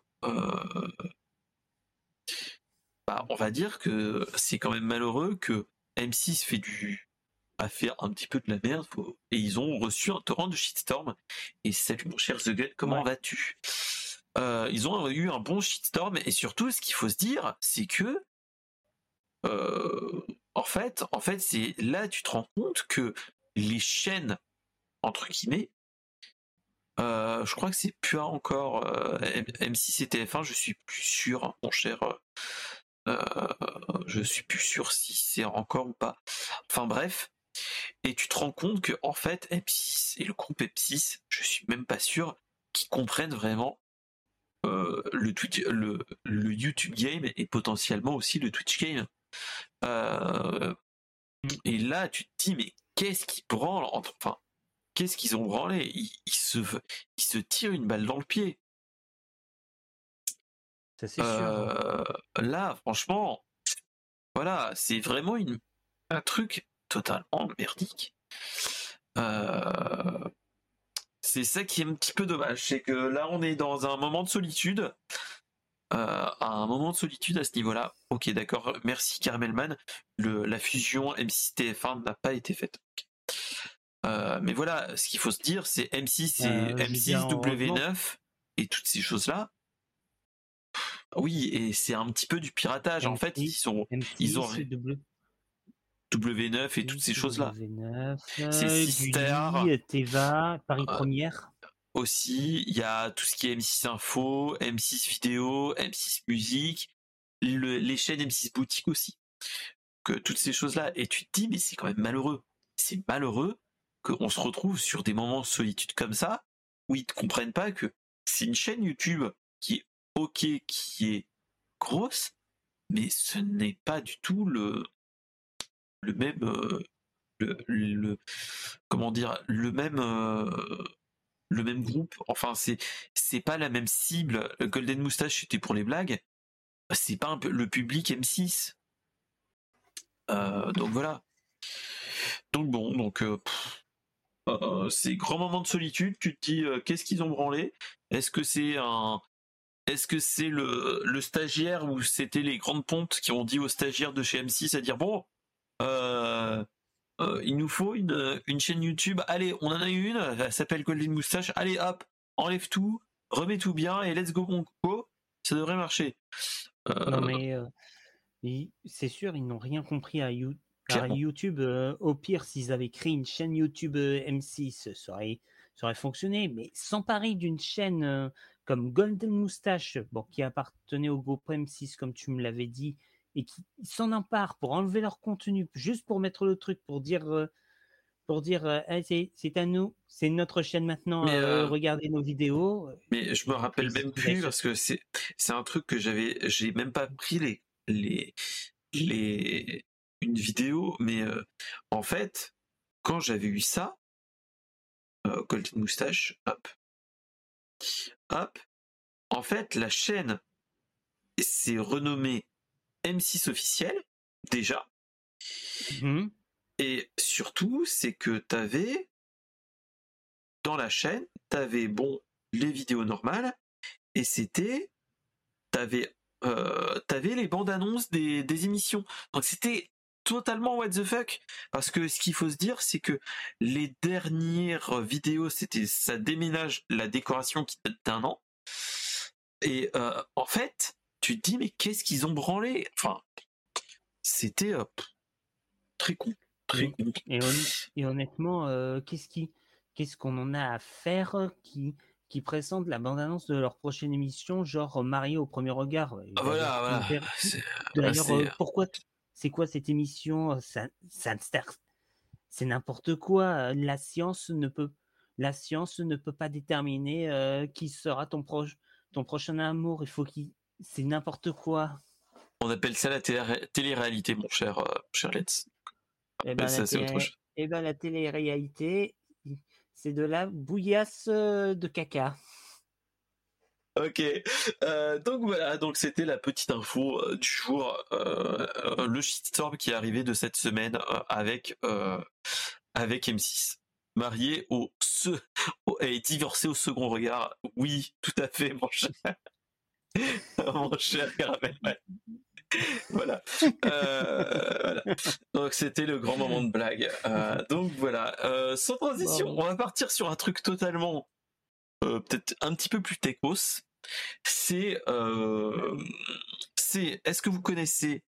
Speaker 1: bah, on va dire que c'est quand même malheureux que M6 fait du a fait un petit peu de la merde et ils ont reçu un torrent de shitstorm. Et salut mon cher The Gut comment vas-tu? Euh, ils ont eu un bon shitstorm et surtout ce qu'il faut se dire c'est que euh, en fait en fait c'est là tu te rends compte que les chaînes entre guillemets euh, je crois que c'est plus encore M6 et TF1 je suis plus sûr mon cher je suis plus sûr si c'est encore ou pas. Enfin bref. Et tu te rends compte que en fait M6 et le groupe M6, je suis même pas sûr qu'ils comprennent vraiment euh, le, Twitch, le, YouTube game et potentiellement aussi le Twitch game. Euh, et là, tu te dis, mais qu'est-ce qu'ils branlent Enfin, qu'est-ce qu'ils ont branlé? Ils se tirent une balle dans le pied. Euh, là, franchement, voilà, c'est vraiment une, un truc totalement merdique. Euh, c'est ça qui est un petit peu dommage, c'est que là on est dans un moment de solitude, euh, un moment de solitude à ce niveau-là. Ok, d'accord, merci Carmelman. Le, la fusion M6-TF1 n'a pas été faite. mais voilà, ce qu'il faut se dire, c'est M6 et M6 W9 et toutes ces choses-là. Oui, et c'est un petit peu du piratage. en fait, ils sont, ils ont W9 et toutes ces choses-là.
Speaker 2: C'est Sister, Teva, Paris euh, Première.
Speaker 1: Aussi, il y a tout ce qui est M6 Info, M6 Vidéo, M6 Musique, les chaînes M6 Boutique aussi. Que toutes ces choses-là. Et tu te dis, mais c'est quand même malheureux. C'est malheureux qu'on se retrouve sur des moments de solitude comme ça, où ils ne comprennent pas que c'est une chaîne YouTube qui est ok qui est grosse, mais ce n'est pas du tout le le même euh, le, comment dire le même euh, le même groupe. Enfin c'est c'est pas la même cible. Golden Moustache c'était pour les blagues. C'est pas un peu le public M6. Euh, donc voilà. Donc bon donc c'est grand moment de solitude. Tu te dis qu'est-ce qu'ils ont branlé? Est-ce que c'est un est-ce que c'est le, stagiaire ou c'était les grandes pontes qui ont dit aux stagiaires de chez M6 à dire bon, euh, euh, il nous faut une, chaîne YouTube, allez, on en a une, elle s'appelle Golden Moustache, allez hop, enlève tout, remets tout bien et let's go mon coco, ça devrait marcher.
Speaker 2: Non euh, mais c'est sûr, ils n'ont rien compris à, YouTube. au pire, s'ils avaient créé une chaîne YouTube M6, ça aurait, ça aurait fonctionné, mais s'emparer d'une chaîne comme Golden Moustache, bon, qui appartenait au groupe M6, comme tu me l'avais dit, et qui s'en emparent pour enlever leur contenu, juste pour mettre le truc, pour dire, euh, pour dire euh, c'est à nous, c'est notre chaîne maintenant, euh, regardez nos vidéos.
Speaker 1: Mais je me rappelle même plus, parce que c'est un truc que j'avais, j'ai même pas pris les, les, les, une vidéo, mais en fait, quand j'avais eu ça, Golden Moustache, hop, hop, en fait, la chaîne s'est renommée M6 officiel, déjà.
Speaker 2: Mhm.
Speaker 1: Et surtout, c'est que t'avais, dans la chaîne, t'avais, bon, les vidéos normales, et c'était, t'avais, euh, t'avais les bandes annonces des, des émissions. Donc c'était totalement what the fuck. Parce que ce qu'il faut se dire c'est que les dernières vidéos c'était ça déménage la décoration qui date d'un an. Et euh, en fait tu te dis mais qu'est-ce qu'ils ont branlé? Enfin c'était euh, très con très con.
Speaker 2: Et, hon- et honnêtement, euh, qu'est-ce qui, qu'est-ce qu'on en a à faire qui, qui présentent la bande-annonce de leur prochaine émission, genre Mario au premier regard? Il
Speaker 1: Ah, voilà voilà.
Speaker 2: D'ailleurs, pourquoi C'est quoi cette émission? Ça, ça c'est n'importe quoi. La science ne peut, la science ne peut pas déterminer euh, qui sera ton proche, ton prochain amour. Il faut qu'il, c'est n'importe quoi.
Speaker 1: on appelle ça la télé- télé-réalité mon cher euh, cher Let's Appelle
Speaker 2: ben,
Speaker 1: ça
Speaker 2: la
Speaker 1: c'est autre
Speaker 2: télé-
Speaker 1: chose
Speaker 2: ben, la télé-réalité, c'est de la bouillasse euh, de caca.
Speaker 1: Ok, euh, donc voilà, donc c'était la petite info euh, du jour, euh, le shitstorm qui est arrivé de cette semaine avec avec M6, marié au se au- et divorcé au second regard. Oui, tout à fait, mon cher, (laughs) mon cher. Voilà. Voilà. Donc c'était le grand moment de blague. Donc voilà. Sans transition, on va partir sur un truc totalement euh, peut-être un petit peu plus techos. C'est euh, c'est est-ce que vous connaissez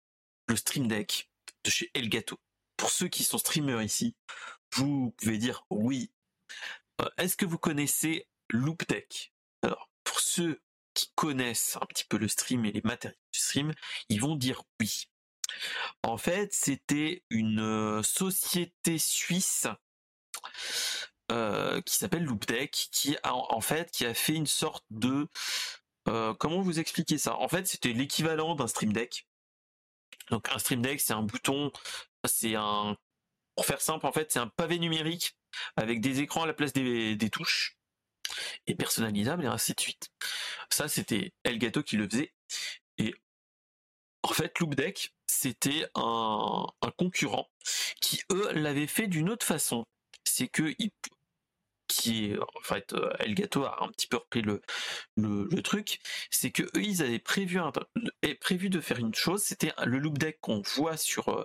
Speaker 1: le Stream Deck de chez Elgato? Pour ceux qui sont streamers ici, vous pouvez dire oui. Euh, est-ce que vous connaissez Loop Deck? Alors pour ceux qui connaissent un petit peu le stream et les matériaux du stream, ils vont dire oui. En fait, c'était une euh, société suisse euh, qui s'appelle Loopdeck, qui a en fait qui a fait une sorte de euh, comment vous expliquer ça? En fait, c'était l'équivalent d'un Stream Deck. Donc un Stream Deck, c'est un bouton, c'est un pour faire simple en fait, c'est un pavé numérique avec des écrans à la place des, des touches et personnalisable et ainsi de suite. Ça, c'était Elgato qui le faisait. Et en fait, Loopdeck, c'était un, un concurrent qui, eux, l'avaient fait d'une autre façon. C'est que ils- qui en fait euh, Elgato a un petit peu repris le, le, le truc, c'est que eux ils avaient prévu un, prévu de faire une chose, c'était le loop deck qu'on voit sur euh,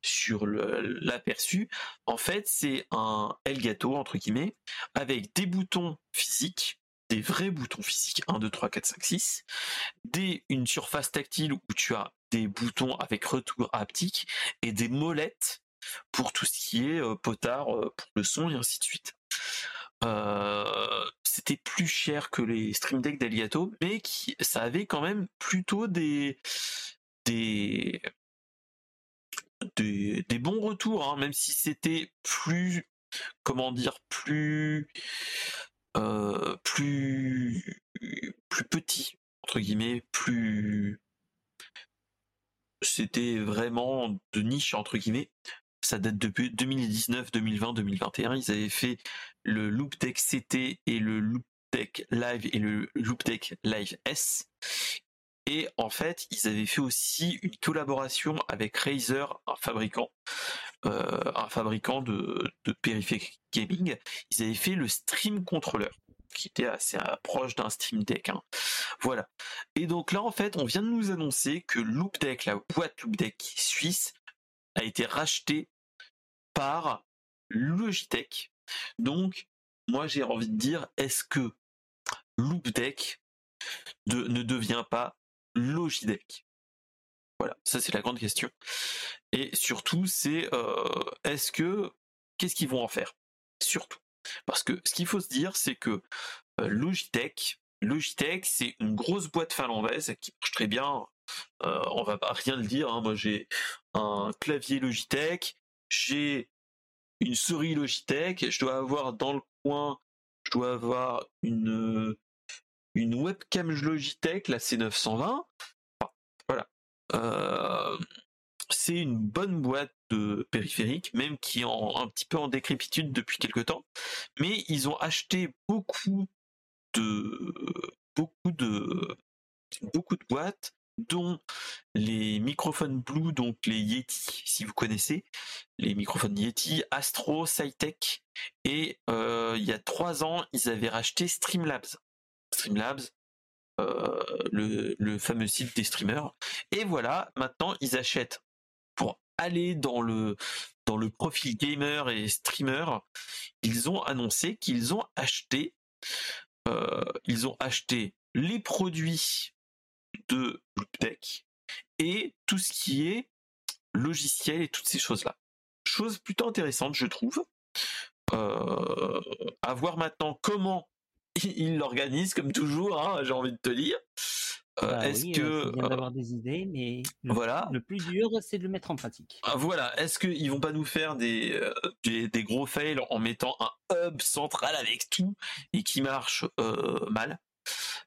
Speaker 1: sur l'aperçu. En fait, c'est un Elgato entre guillemets avec des boutons physiques, des vrais boutons physiques 1 2 3 4 5 6, des une surface tactile où tu as des boutons avec retour haptique et des molettes pour tout ce qui est euh, potard euh, pour le son et ainsi de suite. Euh, c'était plus cher que les Stream Deck d'Elgato, mais qui, ça avait quand même plutôt des des des, bons retours, hein, même si c'était plus comment dire plus plus plus petit entre guillemets, plus c'était vraiment de niche entre guillemets. Ça date depuis 2019, 2020, 2021. Ils avaient fait le Loop Deck CT et le Loop Deck Live et le Loop Deck Live S. Et en fait, ils avaient fait aussi une collaboration avec Razer, un fabricant, euh, un de, périphériques gaming. Ils avaient fait le Stream Controller, qui était assez proche d'un Steam Deck. hein. Voilà. Et donc là, en fait, on vient de nous annoncer que Loop Deck, la boîte Loop Deck suisse, a été rachetée par Logitech. Donc, moi, j'ai envie de dire, est-ce que Loop Deck de- ne devient pas Logitech? Voilà, ça c'est la grande question. Et surtout, c'est euh, est-ce que qu'est-ce qu'ils vont en faire? Surtout, parce que ce qu'il faut se dire, c'est que euh, Logitech, Logitech, c'est une grosse boîte finlandaise qui marche très bien. Euh, on va pas rien le dire. hein. Moi, j'ai un clavier Logitech, j'ai une souris Logitech, je dois avoir dans le coin, je dois avoir une une webcam Logitech, la C920. Enfin, voilà. Euh, c'est une bonne boîte de périphériques, même qui est en, un petit peu en décrépitude depuis quelque temps. Mais ils ont acheté beaucoup de beaucoup de beaucoup de boîtes dont les microphones Blue, donc les Yeti, si vous connaissez, les microphones Yeti, Astro, Cytech, et euh, il y a trois ans, ils avaient racheté Streamlabs. Streamlabs, euh, le, le, fameux site des streamers. Et voilà, maintenant, ils achètent pour aller dans le dans le profil gamer et streamer. Ils ont annoncé qu'ils ont acheté, euh, ils ont acheté les produits de Loopdeck et tout ce qui est logiciel et toutes ces choses-là. Chose plutôt intéressante, je trouve. Euh, à voir maintenant comment (laughs) il l'organise, comme toujours, hein, j'ai envie de te dire.
Speaker 2: Euh, bah est-ce que euh, bien d'avoir des idées, mais le, voilà. le plus dur, c'est de le mettre en pratique.
Speaker 1: Ah, voilà. Est-ce qu'ils vont pas nous faire des, des, des gros fails en mettant un hub central avec tout et qui marche mal?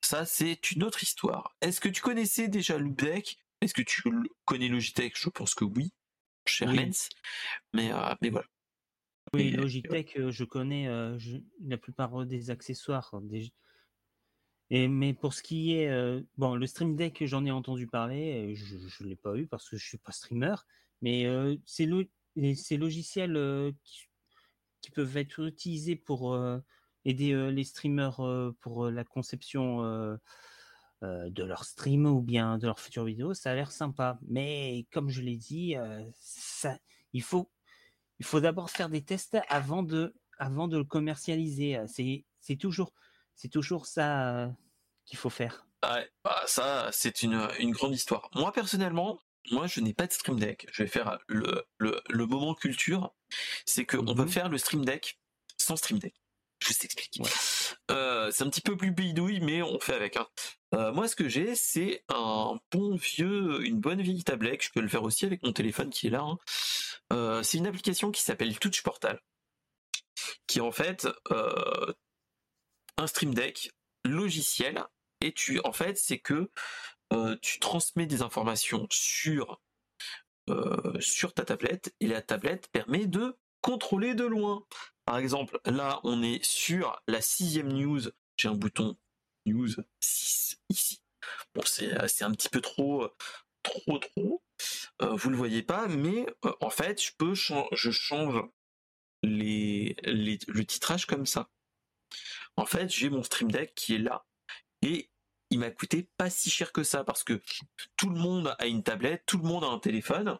Speaker 1: Ça, c'est une autre histoire. Est-ce que tu connaissais déjà Loopdeck Est-ce que tu connais Logitech? Je pense que oui, cher Lens. Mais, euh, mais voilà.
Speaker 2: Oui, Logitech, euh, je connais euh, la plupart des accessoires. Et, mais pour ce qui est. bon, le Stream Deck, j'en ai entendu parler. Je ne l'ai pas eu parce que je ne suis pas streamer. Mais c'est ces logiciels qui, qui, peuvent être utilisés pour aider les streamers pour la conception de leur stream ou bien de leur future vidéo, ça a l'air sympa. Mais comme je l'ai dit, ça, il faut, il faut d'abord faire des tests avant de, avant de le commercialiser. C'est, c'est toujours, c'est toujours ça qu'il faut faire.
Speaker 1: Ouais, bah ça, c'est une, une grande histoire. Moi, personnellement, moi, je n'ai pas de Stream Deck. Je vais faire le, le, le moment culture. C'est qu'on on va mmh faire le Stream Deck sans Stream Deck. Je t'explique. Euh, c'est un petit peu plus bidouille, mais on fait avec. Hein. Euh, moi, ce que j'ai, c'est un bon vieux, une bonne vieille tablette. Je peux le faire aussi avec mon téléphone qui est là. Hein. Euh, c'est une application qui s'appelle Touch Portal, qui est en fait un Stream Deck logiciel. Et tu, en fait, c'est que tu transmets des informations sur sur ta tablette et la tablette permet de contrôler de loin. Par exemple, là, on est sur la sixième news. J'ai un bouton news 6 ici. Bon, c'est un petit peu trop, trop, trop. Euh, vous le voyez pas, mais euh, en fait, je peux je change les, le titrage comme ça. En fait, j'ai mon Stream Deck qui est là et il m'a coûté pas si cher que ça parce que tout le monde a une tablette, tout le monde a un téléphone.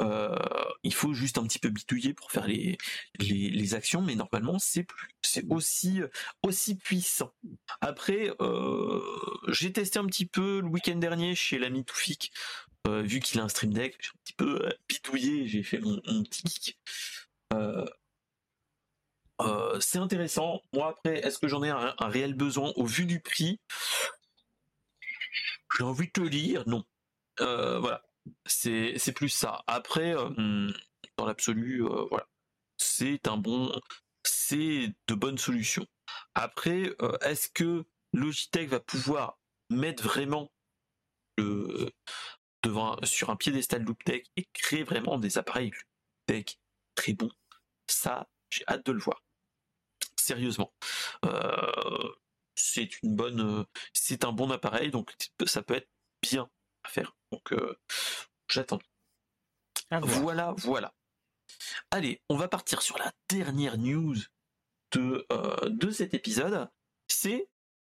Speaker 1: Euh, il faut juste un petit peu bitouiller pour faire les, les, actions, mais normalement c'est c'est aussi aussi puissant. Après, euh, j'ai testé un petit peu le week-end dernier chez l'ami Toufik, euh, vu qu'il a un stream deck, j'ai un petit peu bitouillé, j'ai fait mon, petit geek. c'est intéressant. Moi après, est-ce que j'en ai un, réel besoin au vu du prix? J'ai envie de te lire, non. voilà c'est plus ça. Après, euh, dans l'absolu, euh, voilà, c'est un bon, c'est de bonnes solutions. Après, euh, est-ce que Logitech va pouvoir mettre vraiment devant sur un piédestal Looptech et créer vraiment des appareils Looptech très bons? Ça, j'ai hâte de le voir. Sérieusement. c'est une bonne c'est un bon appareil donc ça peut être bien à faire donc j'attends. Voilà, voilà. Allez, on va partir sur la dernière news de, euh, de cet épisode. C'est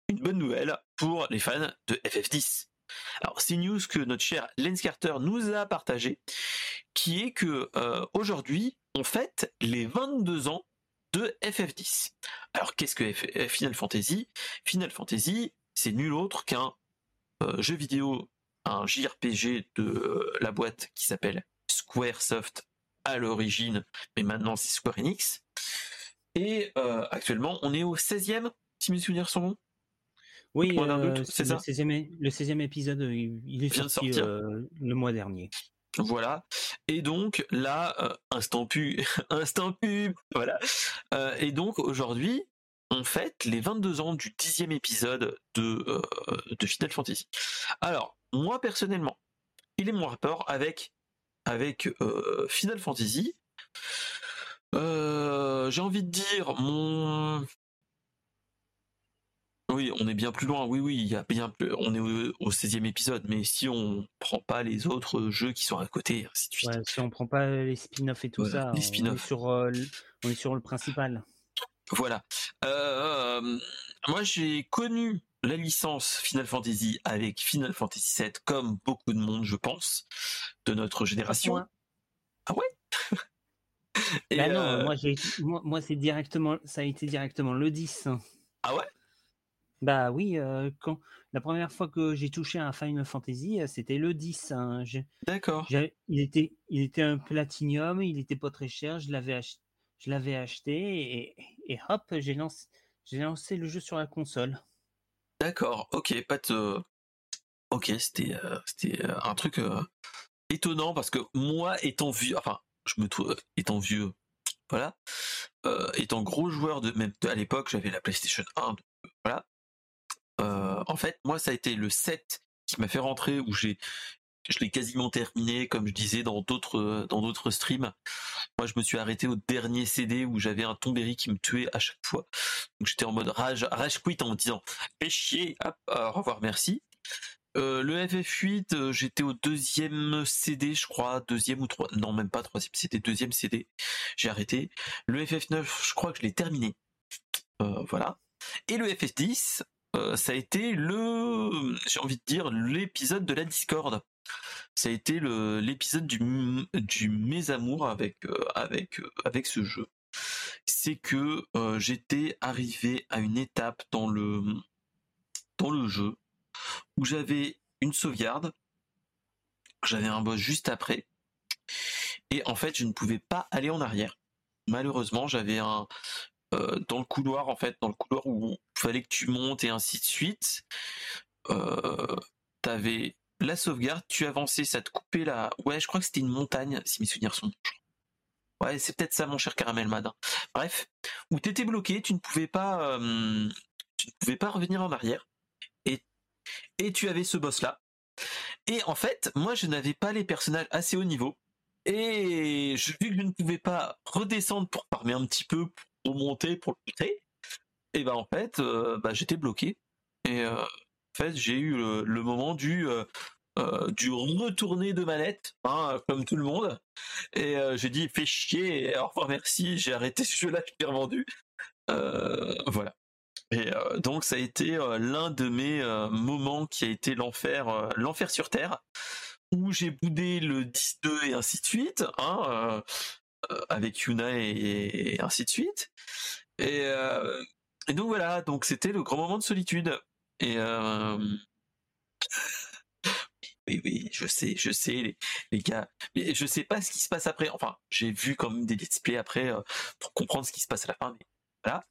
Speaker 1: une bonne nouvelle pour les fans de FF10. Alors, c'est une news que notre cher Lens Carter nous a partagé, qui est que euh, aujourd'hui, on fête les 22 ans de FF10. Alors, qu'est-ce que Final Fantasy? Final Fantasy, c'est nul autre qu'un euh, jeu vidéo un JRPG de euh, la boîte qui s'appelle Squaresoft à l'origine, mais maintenant c'est Square Enix. Et euh, actuellement, on est au 16e, si mes souvenirs sont bons.
Speaker 2: Oui, euh, c'est ça. Le 16e, épisode, il est sorti le mois dernier.
Speaker 1: Voilà. Et donc là, instant pub, (laughs) instant pub, voilà. et donc aujourd'hui, on fête les 22 ans du dixième épisode de, de Final Fantasy. Alors, moi personnellement, il est mon rapport avec, avec euh, Final Fantasy. Euh, j'ai envie de dire mon Oui, on est bien plus loin. Oui, oui, il y a bien plus... on est au, 16e épisode, mais si on prend pas les autres jeux qui sont à côté, ainsi de suite.
Speaker 2: si on prend pas les spin-offs et tout ça, les spin on, est sur, euh, on est sur le principal.
Speaker 1: Voilà. Euh, moi, j'ai connu la licence Final Fantasy avec Final Fantasy VII, comme beaucoup de monde, je pense, de notre génération. Ah ouais? (laughs)
Speaker 2: Bah non, euh, moi, moi, moi c'est directement, ça a été directement le 10.
Speaker 1: Ah ouais?
Speaker 2: Bah oui, euh, quand la première fois que j'ai touché à un Final Fantasy, euh, c'était le 10. Hein.
Speaker 1: D'accord.
Speaker 2: Il était, il était un platinium, il était pas très cher, je l'avais acheté, je l'avais acheté et, hop, j'ai lancé, j'ai lancé le jeu sur la console.
Speaker 1: D'accord, ok, pas de. Ok, c'était euh, c'était un truc étonnant parce que moi, étant vieux, enfin, je me trouve étant vieux, voilà, étant gros joueur de même à l'époque, j'avais la PlayStation 1, voilà. Euh, en fait, moi, ça a été le 7 qui m'a fait rentrer où j'ai je l'ai quasiment terminé, comme je disais dans d'autres dans d'autres streams. Moi, je me suis arrêté au dernier CD où j'avais un Tombéry qui me tuait à chaque fois. Donc j'étais en mode rage, rage quit en me disant fais chier, hop, au revoir, merci. Euh, le FF8, euh, j'étais au deuxième CD, je crois, deuxième ou trois, non même pas troisième, c'était deuxième CD. J'ai arrêté. Le FF9, je crois que je l'ai terminé. voilà. Et le FF10, euh, ça a été le, j'ai envie de dire, l'épisode de la Discord. Ça a été l'épisode du, mésamour avec, euh, avec, euh, avec ce jeu. C'est que j'étais arrivé à une étape dans le, dans le jeu où j'avais une sauvegarde, j'avais un boss juste après, et en fait je ne pouvais pas aller en arrière. Malheureusement, j'avais un, euh, dans le couloir en fait, dans le couloir où il fallait que tu montes et ainsi de suite. Euh, t'avais la sauvegarde, tu avançais, ça te coupait la. Ouais, je crois que c'était une montagne, si mes souvenirs sont. Ouais, c'est peut-être ça, mon cher caramel madin. Bref, où t'étais bloqué, tu ne pouvais pas, euh, tu ne pouvais pas revenir en arrière, et et tu avais ce boss là. Et en fait, moi, je n'avais pas les personnages assez haut niveau. Et vu que je ne pouvais pas redescendre pour farmer un petit peu, pour monter, pour le et ben en fait, euh, bah, j'étais bloqué. Et euh, fait, j'ai eu le, moment du euh, du retourner de manette, hein, comme tout le monde. Et j'ai dit fais chier, au revoir merci, j'ai arrêté ce jeu-là, je l'ai revendu. voilà. Et donc ça a été l'un de mes moments qui a été l'enfer, l'enfer sur terre, où j'ai boudé le 10-2 et ainsi de suite. Hein, euh, avec Yuna et, ainsi de suite. Euh, et, donc voilà, donc c'était le grand moment de solitude. Euh, (laughs) oui, oui, je sais, je sais, les, gars. Mais je sais pas ce qui se passe après. Enfin, j'ai vu quand même des let's play après pour comprendre ce qui se passe à la fin. Mais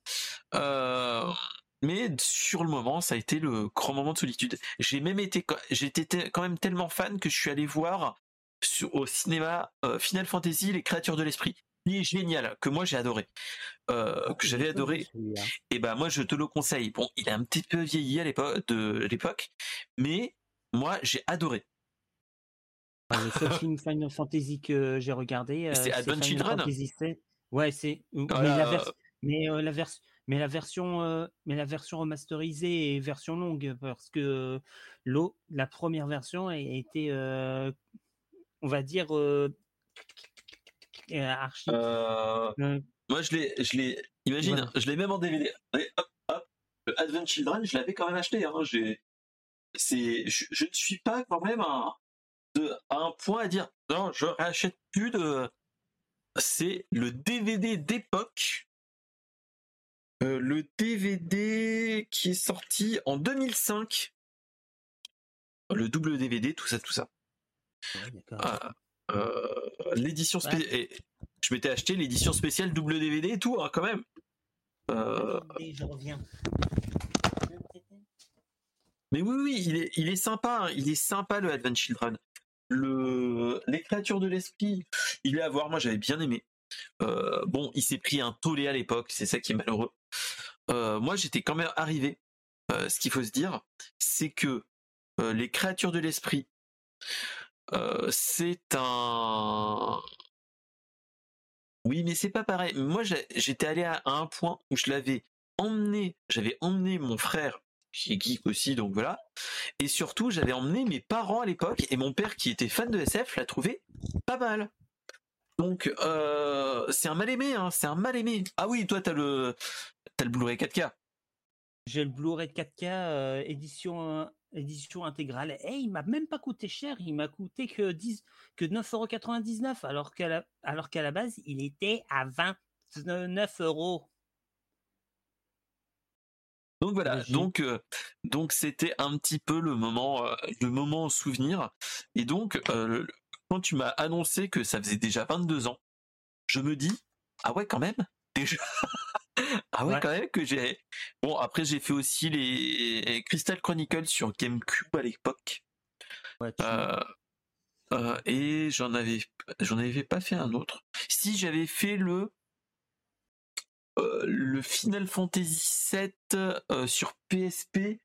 Speaker 1: voilà. mais sur le moment, ça a été le grand moment de solitude. J'ai même été, j'étais quand même tellement fan que je suis allé voir au cinéma euh, Final Fantasy, les créatures de l'esprit. Il est génial, que moi j'ai adoré, euh, ah, que j'avais adoré. Et ben moi je te le conseille. Bon, il est un petit peu vieilli à l'époque, de l'époque, mais moi j'ai adoré.
Speaker 2: Ah, le seul film Final Fantasy que j'ai regardé, (laughs)
Speaker 1: euh, c'est Advent Children.
Speaker 2: Ouais, c'est. Mais, la mais la version, mais la version remasterisée et version longue parce que l'eau, la première version a été on va dire, euh, archi.
Speaker 1: Euh, moi, je l'ai, je l'ai, imagine, je l'ai même en DVD. Le Advent Children, je l'avais quand même acheté. Hein. J'ai, c'est, je, ne suis pas quand même à, de, un point à dire non, je rachète plus de. C'est le DVD d'époque. Euh, le DVD qui est sorti en 2005. Le double DVD, tout ça, tout ça. Euh, l'édition spéciale. Je m'étais acheté l'édition spéciale double DVD et tout, hein, quand même. Euh, je reviens. Mais oui, oui, il est, il est sympa. Hein. Il est sympa le Advent Children. Le, les créatures de l'esprit, il est à voir. Moi, j'avais bien aimé. Euh, bon, il s'est pris un tollé à l'époque. C'est ça qui est malheureux. moi, j'étais quand même arrivé. ce qu'il faut se dire, c'est que les créatures de l'esprit, euh, c'est un. Oui, mais c'est pas pareil. Moi, j'étais allé à un point où je l'avais emmené, j'avais emmené mon frère qui est geek aussi, donc voilà. Et surtout, j'avais emmené mes parents à l'époque, et mon père, qui était fan de SF, l'a trouvé pas mal. Donc, euh, c'est un mal aimé, hein, c'est un mal aimé. Ah oui, toi, t'as le, le Blu-ray 4K.
Speaker 2: J'ai le Blu-ray 4K euh, édition, édition intégrale. Et il m'a même pas coûté cher, il m'a coûté que, 10, que 9,99€, alors qu'à la, alors qu'à la base, il était à 29 euros.
Speaker 1: Donc voilà, donc euh, donc c'était un petit peu le moment euh, le moment souvenir et donc euh, quand tu m'as annoncé que ça faisait déjà 22 ans, je me dis ah ouais quand même déjà ah ouais, quand même que j'ai bon après j'ai fait aussi les Crystal Chronicles sur GameCube à l'époque et j'en avais j'en avais pas fait un autre si j'avais fait le euh, le Final Fantasy VII euh, sur PSP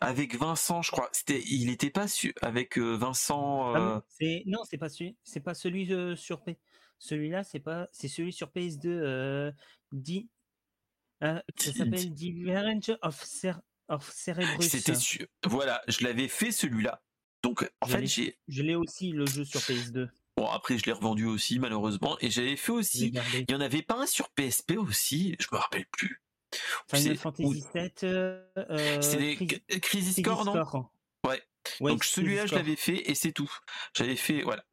Speaker 1: avec Vincent, je crois. C'était, il était pas su avec euh, Vincent.
Speaker 2: Ah non, c'est pas celui, c'est pas celui sur P. Celui-là, c'est pas, c'est celui sur PS2. Di... ça s'appelle Divergence of, Cer of Cerebrus.
Speaker 1: C'était Voilà, je l'avais fait celui-là. Donc en fait, j'ai.
Speaker 2: Je l'ai aussi le jeu sur PS2.
Speaker 1: Bon, après, je l'ai revendu aussi, malheureusement. Et j'avais fait aussi. Il y en avait pas un sur PSP aussi, je me rappelle plus.
Speaker 2: Final Fantasy VII. Euh,
Speaker 1: c'est Crisis, Core, non ouais. Donc celui-là, je l'avais fait et c'est tout. J'avais fait, voilà.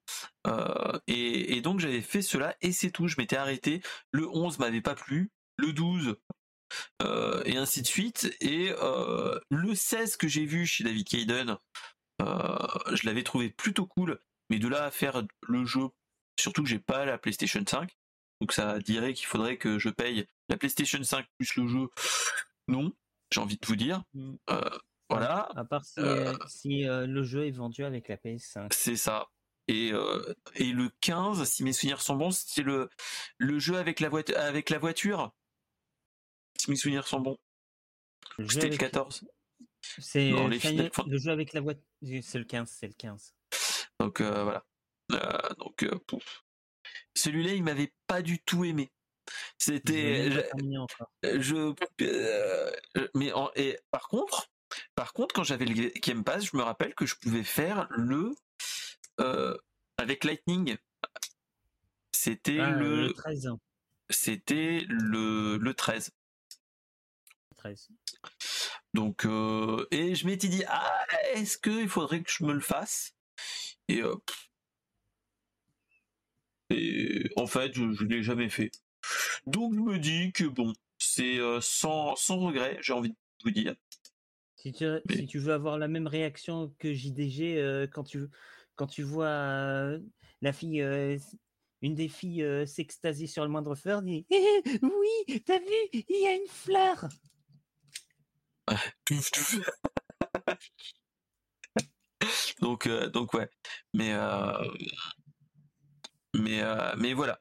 Speaker 1: Euh, et, donc j'avais fait cela et c'est tout. Je m'étais arrêté. Le 11 m'avait pas plu. Le 12, euh, et ainsi de suite. Et le 16 que j'ai vu chez David Kayden, je l'avais trouvé plutôt cool. Mais de là à faire le jeu, surtout que j'ai pas la PlayStation 5, donc ça dirait qu'il faudrait que je paye la PlayStation 5 plus le jeu. Non, j'ai envie de vous dire. Mm. Euh, voilà.
Speaker 2: À part si, euh, euh, le jeu est vendu avec la PS5.
Speaker 1: C'est ça. Et, et le 15, si mes souvenirs sont bons, c'était le, le jeu avec la, voiture avec la voiture. Si mes souvenirs sont bons. C'était le 14.
Speaker 2: C'est le jeu avec la voiture. C'est le 15, c'est le 15.
Speaker 1: Donc euh, voilà. Euh, donc euh, celui-là, il m'avait pas du tout aimé. C'était je, mais et par contre, par contre, quand j'avais le Game Pass, je me rappelle que je pouvais faire le avec Lightning. C'était ah, le, 13. C'était le le 13.
Speaker 2: 13.
Speaker 1: Donc et je m'étais dit ah est-ce qu'il faudrait que je me le fasse? Et, euh, et en fait, je ne l'ai jamais fait. Donc je me dis que bon, c'est euh, sans, sans regret, j'ai envie de vous dire.
Speaker 2: Si tu, si tu veux avoir la même réaction que JDG euh, quand, tu, quand tu vois la fille, une des filles s'extasier sur le moindre fleur, dit eh, (laughs) Oui, t'as vu, il y a une fleur (laughs)
Speaker 1: donc euh, donc ouais mais euh, mais euh, mais voilà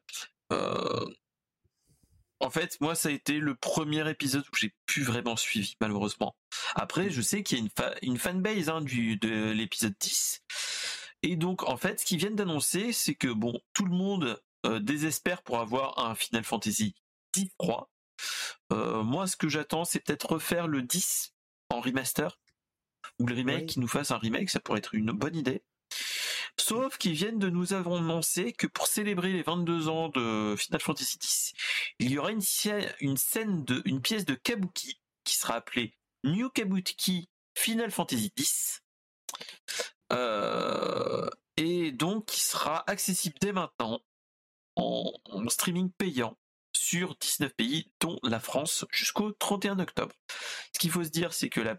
Speaker 1: en fait, moi, ça a été le premier épisode où j'ai plus vraiment suivi, malheureusement. Après, je sais qu'il y a une, une fanbase hein, du, de l'épisode 10. Et donc, en fait, ce qu'ils viennent d'annoncer, c'est que, bon, tout le monde désespère pour avoir un Final Fantasy 10 3. Moi, ce que j'attends, c'est peut-être refaire le 10 en remaster ou le remake, qui nous fasse un remake, ça pourrait être une bonne idée. Sauf qu'ils viennent de nous annoncer que pour célébrer les 22 ans de Final Fantasy X, il y aura une, une scène de, une pièce de Kabuki qui sera appelée New Kabuki Final Fantasy X. Euh, et donc qui sera accessible dès maintenant en streaming payant sur 19 pays, dont la France, jusqu'au 31 octobre. Ce qu'il faut se dire, c'est que la,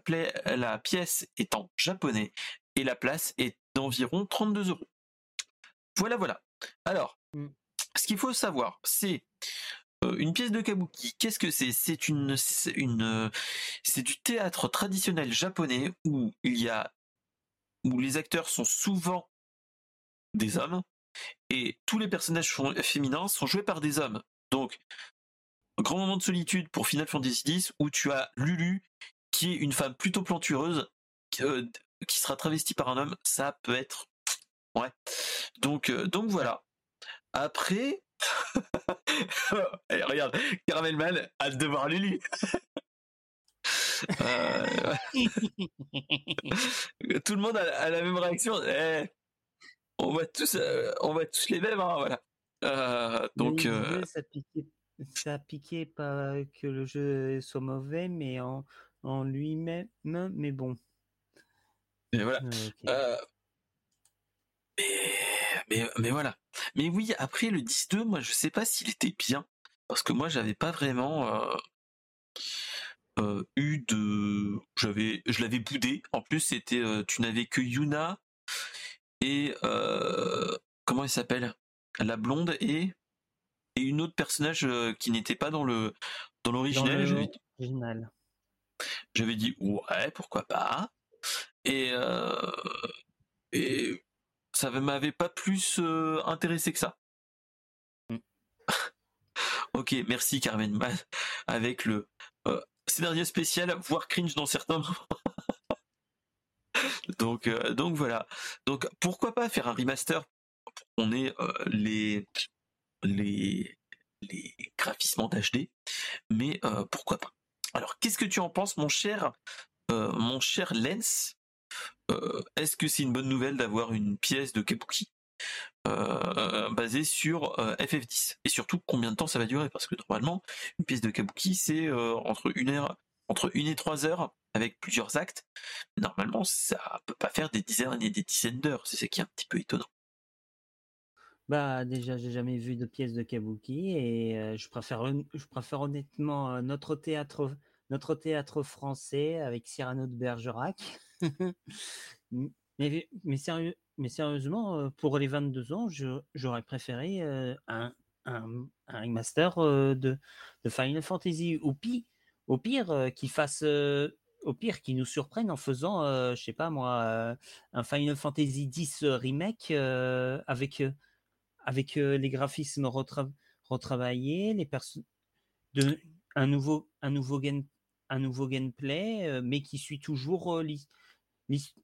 Speaker 1: la pièce est en japonais et la place est d'environ 32 euros. Voilà, voilà. Alors, mm. ce qu'il faut savoir, c'est euh, une pièce de kabuki. Qu'est-ce que c'est? C'est une, une, c'est du théâtre traditionnel japonais où il y a, où les acteurs sont souvent des hommes et tous les personnages féminins sont joués par des hommes. Donc, grand moment de solitude pour Final Fantasy X où tu as Lulu qui est une femme plutôt plantureuse euh, qui sera travestie par un homme. Ça peut être ouais. Donc euh, donc voilà. Après, (laughs) regarde, Caramel Man a de voir Lulu. (laughs) (laughs) Tout le monde a, la même réaction. Eh, on voit tous, on voit tous les mêmes, hein, voilà. Donc,
Speaker 2: ça piquait, ça piquait pas que le jeu soit mauvais, mais en, en lui-même, mais bon.
Speaker 1: Mais voilà. mais, mais, voilà. Mais oui, après le 10-2, moi je sais pas s'il était bien. Parce que moi j'avais pas vraiment euh, eu de. J'avais, je l'avais boudé. En plus, c'était. tu n'avais que Yuna et. comment elle s'appelle? La blonde et. Et une autre personnage qui n'était pas dans le dans l'original. J'avais dit ouais, pourquoi pas. Et, et ça m'avait pas plus intéressé que ça. Mmh. (laughs) ok, merci Carmen avec le scénario spécial, voire cringe dans certains moments. (laughs) donc, donc voilà. Donc pourquoi pas faire un remaster On est les les les graphismes HD, mais pourquoi pas Alors qu'est-ce que tu en penses, mon cher euh, mon cher Lens, euh, est-ce que c'est une bonne nouvelle d'avoir une pièce de Kabuki euh, basée sur FF10 Et surtout, combien de temps ça va durer? Parce que normalement, une pièce de Kabuki, c'est entre une heure, entre une et trois heures avec plusieurs actes. Normalement, ça peut pas faire des dizaines et des dizaines d'heures. C'est ce qui est un petit peu étonnant.
Speaker 2: Bah déjà, j'ai jamais vu de pièce de Kabuki et je préfère, je préfère honnêtement notre théâtre notre théâtre français avec Cyrano de Bergerac. (laughs) mais, mais, sérieux, mais sérieusement, euh, pour les 22 ans, j'aurais préféré euh, un, un, un, remaster euh, de, de, Final Fantasy. Au pire, au pire qui fasse. au pire, qui nous surprenne en faisant, je sais pas moi, un Final Fantasy X remake avec, avec les graphismes retravaillés, les personnes, un nouveau, un nouveau game, un nouveau gameplay, mais qui suit toujours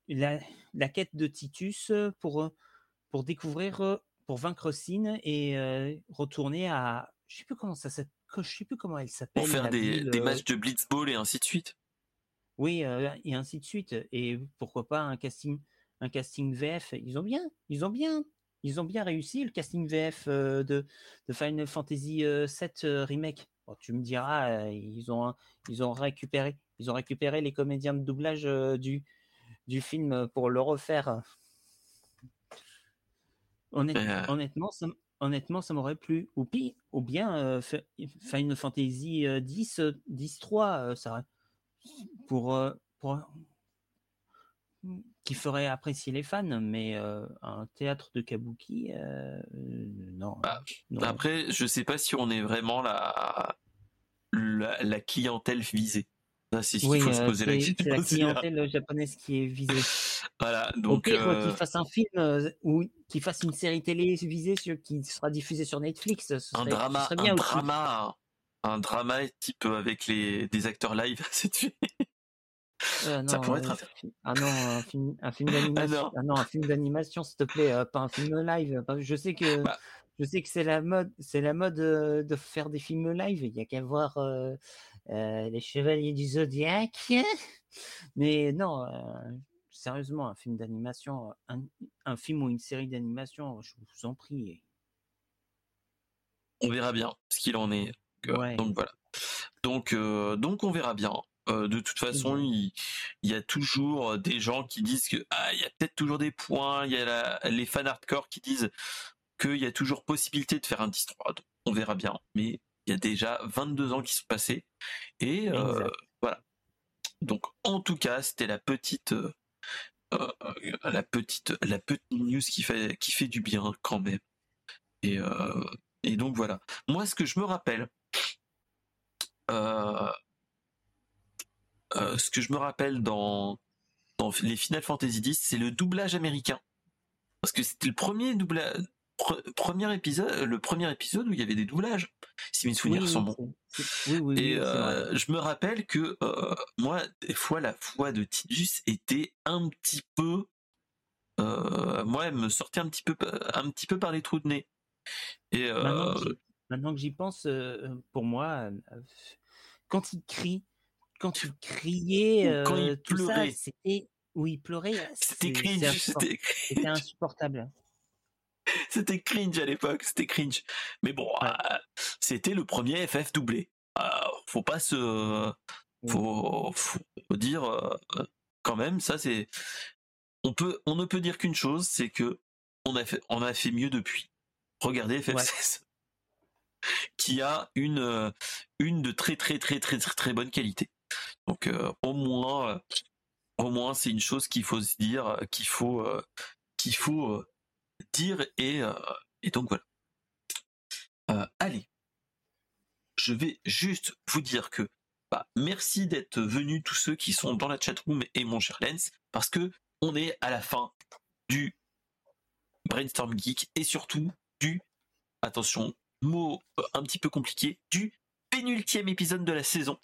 Speaker 2: la, la, quête de Titus pour, pour découvrir, pour vaincre Sin et retourner à, je sais plus comment ça s'appelle, je sais plus comment elle s'appelle.
Speaker 1: Pour faire des, des, matchs de blitzball et ainsi de suite.
Speaker 2: Oui, et ainsi de suite. Et pourquoi pas un casting, un casting VF. Ils ont bien, ils ont bien, ils ont bien réussi le casting VF de, de Final Fantasy VII remake tu me diras, ils ont ils ont récupéré ils ont récupéré les comédiens de doublage du du film pour le refaire. honnêtement, ça, honnêtement, ça m'aurait plu. Ou, ou bien Final Fantasy 10 10 3 ça pour pour qui ferait apprécier les fans, mais un théâtre de kabuki, non,
Speaker 1: bah, Après, je sais pas si on est vraiment la, la, clientèle visée.
Speaker 2: C'est ce qu'il faut se poser la question. La clientèle japonaise qui est visée. (laughs)
Speaker 1: voilà, donc. qu'il
Speaker 2: fasse un film ou qu'il fasse une série télé visée qui sera diffusée sur Netflix.
Speaker 1: un drama, un drama, un drama type avec les des acteurs live, (laughs) c'est
Speaker 2: euh, ça pourrait être un... Ah non, un film, un film (laughs) d'animation. Ah, non. un film d'animation, s'il te plaît, euh, pas un film live. Je sais que bah je sais que c'est la mode, c'est la mode euh, de faire des films live. Il y a qu'à voir les Chevaliers du Zodiaque. (laughs) Mais non, sérieusement, un film d'animation, un, film ou une série d'animation, je vous en prie.
Speaker 1: On verra bien ce qu'il en est. Donc voilà. Donc, donc on verra bien. Euh, de toute façon, il, y a toujours des gens qui disent que ah, il y a peut-être toujours des points. Il y a les fans hardcore qui disent qu'il y a toujours possibilité de faire un 10-3. On verra bien. Mais il y a déjà 22 ans qui sont passés. Et euh, voilà. Donc, en tout cas, c'était la petite, euh, la petite, la petite news qui fait, qui fait du bien quand même. Et, et donc voilà. Moi, ce que je me rappelle, euh, ce que je me rappelle dans, dans les Final Fantasy X, c'est le doublage américain. Parce que c'était le premier doublage, premier épisode, le premier épisode où il y avait des doublages, si mes souvenirs sont bons. et euh, je me rappelle que euh, moi, des fois, la voix de Tidus était un petit peu, moi, elle me sortait un petit peu, un petit peu par les trous de nez.
Speaker 2: Et maintenant que j'y pense, pour moi, quand il crie, quand il criait,
Speaker 1: quand il
Speaker 2: tout ça,
Speaker 1: pleurait.
Speaker 2: c'était oui, il pleurait,
Speaker 1: C'était cringe, c'était (laughs)
Speaker 2: insupportable.
Speaker 1: c'était cringe à l'époque, c'était cringe. Mais bon,
Speaker 2: Ouais.
Speaker 1: euh, c'était le premier FF doublé. Euh, faut pas se, faut, faut dire quand même, ça c'est, on peut, on ne peut dire qu'une chose, c'est que on a fait, on a fait mieux depuis. Regardez
Speaker 2: Ouais.
Speaker 1: FF16, qui a une, une de très très très très très très bonne qualité. Donc euh, au moins, euh, au moins c'est une chose qu'il faut se dire, euh, qu'il faut, dire et, et donc voilà. Allez, je vais juste vous dire que bah, merci d'être venus tous ceux qui sont dans la chatroom et mon cher Lens parce que on est à la fin du brainstorm geek et surtout du attention mot un petit peu compliqué du pénultième épisode de la saison.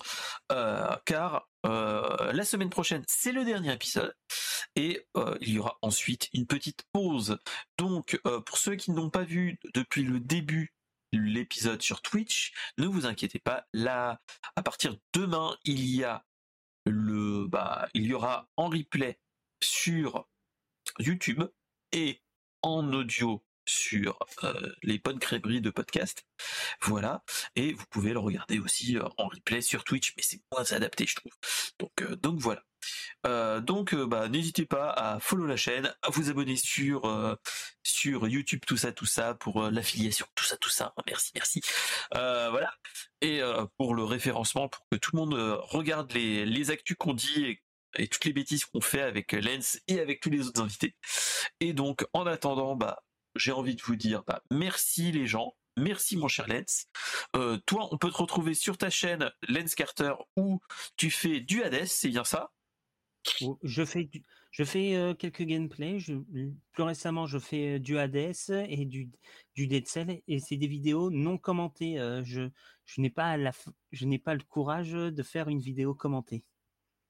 Speaker 1: Euh, car euh, la semaine prochaine c'est le dernier épisode. Et euh, il y aura ensuite une petite pause. Donc pour ceux qui n'ont pas vu depuis le début l'épisode sur Twitch ne vous inquiétez pas. Là à partir de demain il y a le bah il y aura en replay sur YouTube et en audio sur euh, les crêperies de podcast. Voilà. Et vous pouvez le regarder aussi euh, en replay sur Twitch, mais c'est moins adapté, je trouve. Donc, euh, donc voilà. Euh, donc, bah, n'hésitez pas à follow la chaîne, à vous abonner sur sur YouTube, tout ça, tout ça, pour l'affiliation, tout ça, tout ça. Merci, merci. Voilà. Et pour le référencement, pour que tout le monde regarde les les actus qu'on dit et et toutes les bêtises qu'on fait avec Lens et avec tous les autres invités. Et donc, en attendant, bah, j'ai envie de vous dire, bah, merci les gens, merci mon cher Lens. Euh, toi, on peut te retrouver sur ta chaîne Lens Carter où tu fais du Hades, c'est bien ça?
Speaker 2: Ou- Je fais, euh, quelques gameplays. Plus récemment, je fais euh, du Hades et du, Dead Cell, et c'est des vidéos non commentées. je n'ai pas le courage de faire une vidéo commentée.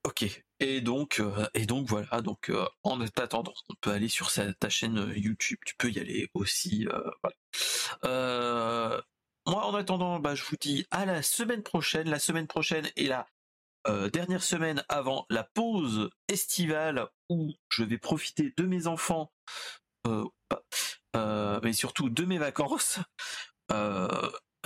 Speaker 1: Ok. Et donc, euh, et donc voilà. Donc, euh, en attendant, on peut aller sur sa- ta chaîne euh, YouTube. Tu peux y aller aussi. euh, voilà. Moi, en attendant, bah, je vous dis à la semaine prochaine. La semaine prochaine est la dernière semaine avant la pause estivale où je vais profiter de mes enfants, euh, mais surtout de mes vacances.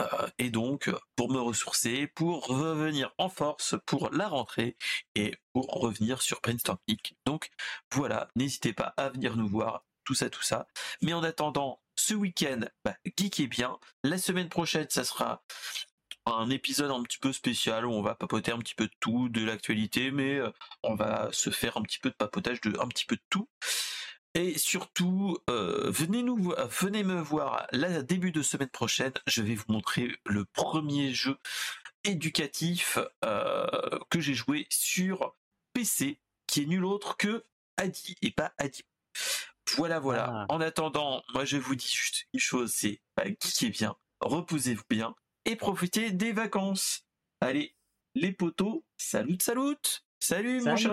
Speaker 1: Euh, et donc pour me ressourcer, pour revenir en force pour la rentrée et pour revenir sur Brainstorm Geek. Donc voilà, n'hésitez pas à venir nous voir, tout ça, tout ça. Mais en attendant, ce week-end, bah, geekez bien. La semaine prochaine, ça sera un épisode un petit peu spécial où on va papoter un petit peu de tout, de l'actualité, mais euh, on va se faire un petit peu de papotage de un petit peu de tout. Et surtout, euh, venez nous, venez me voir la début de semaine prochaine. Je vais vous montrer le premier jeu éducatif euh, que j'ai joué sur PC, qui est nul autre que Adi et pas Adi. Voilà, voilà.
Speaker 2: Ah.
Speaker 1: En attendant, moi je vous dis juste une chose, c'est bah, geekez bien, reposez-vous bien et profitez des vacances. Allez, les potos, salut, salut, salut, mon cher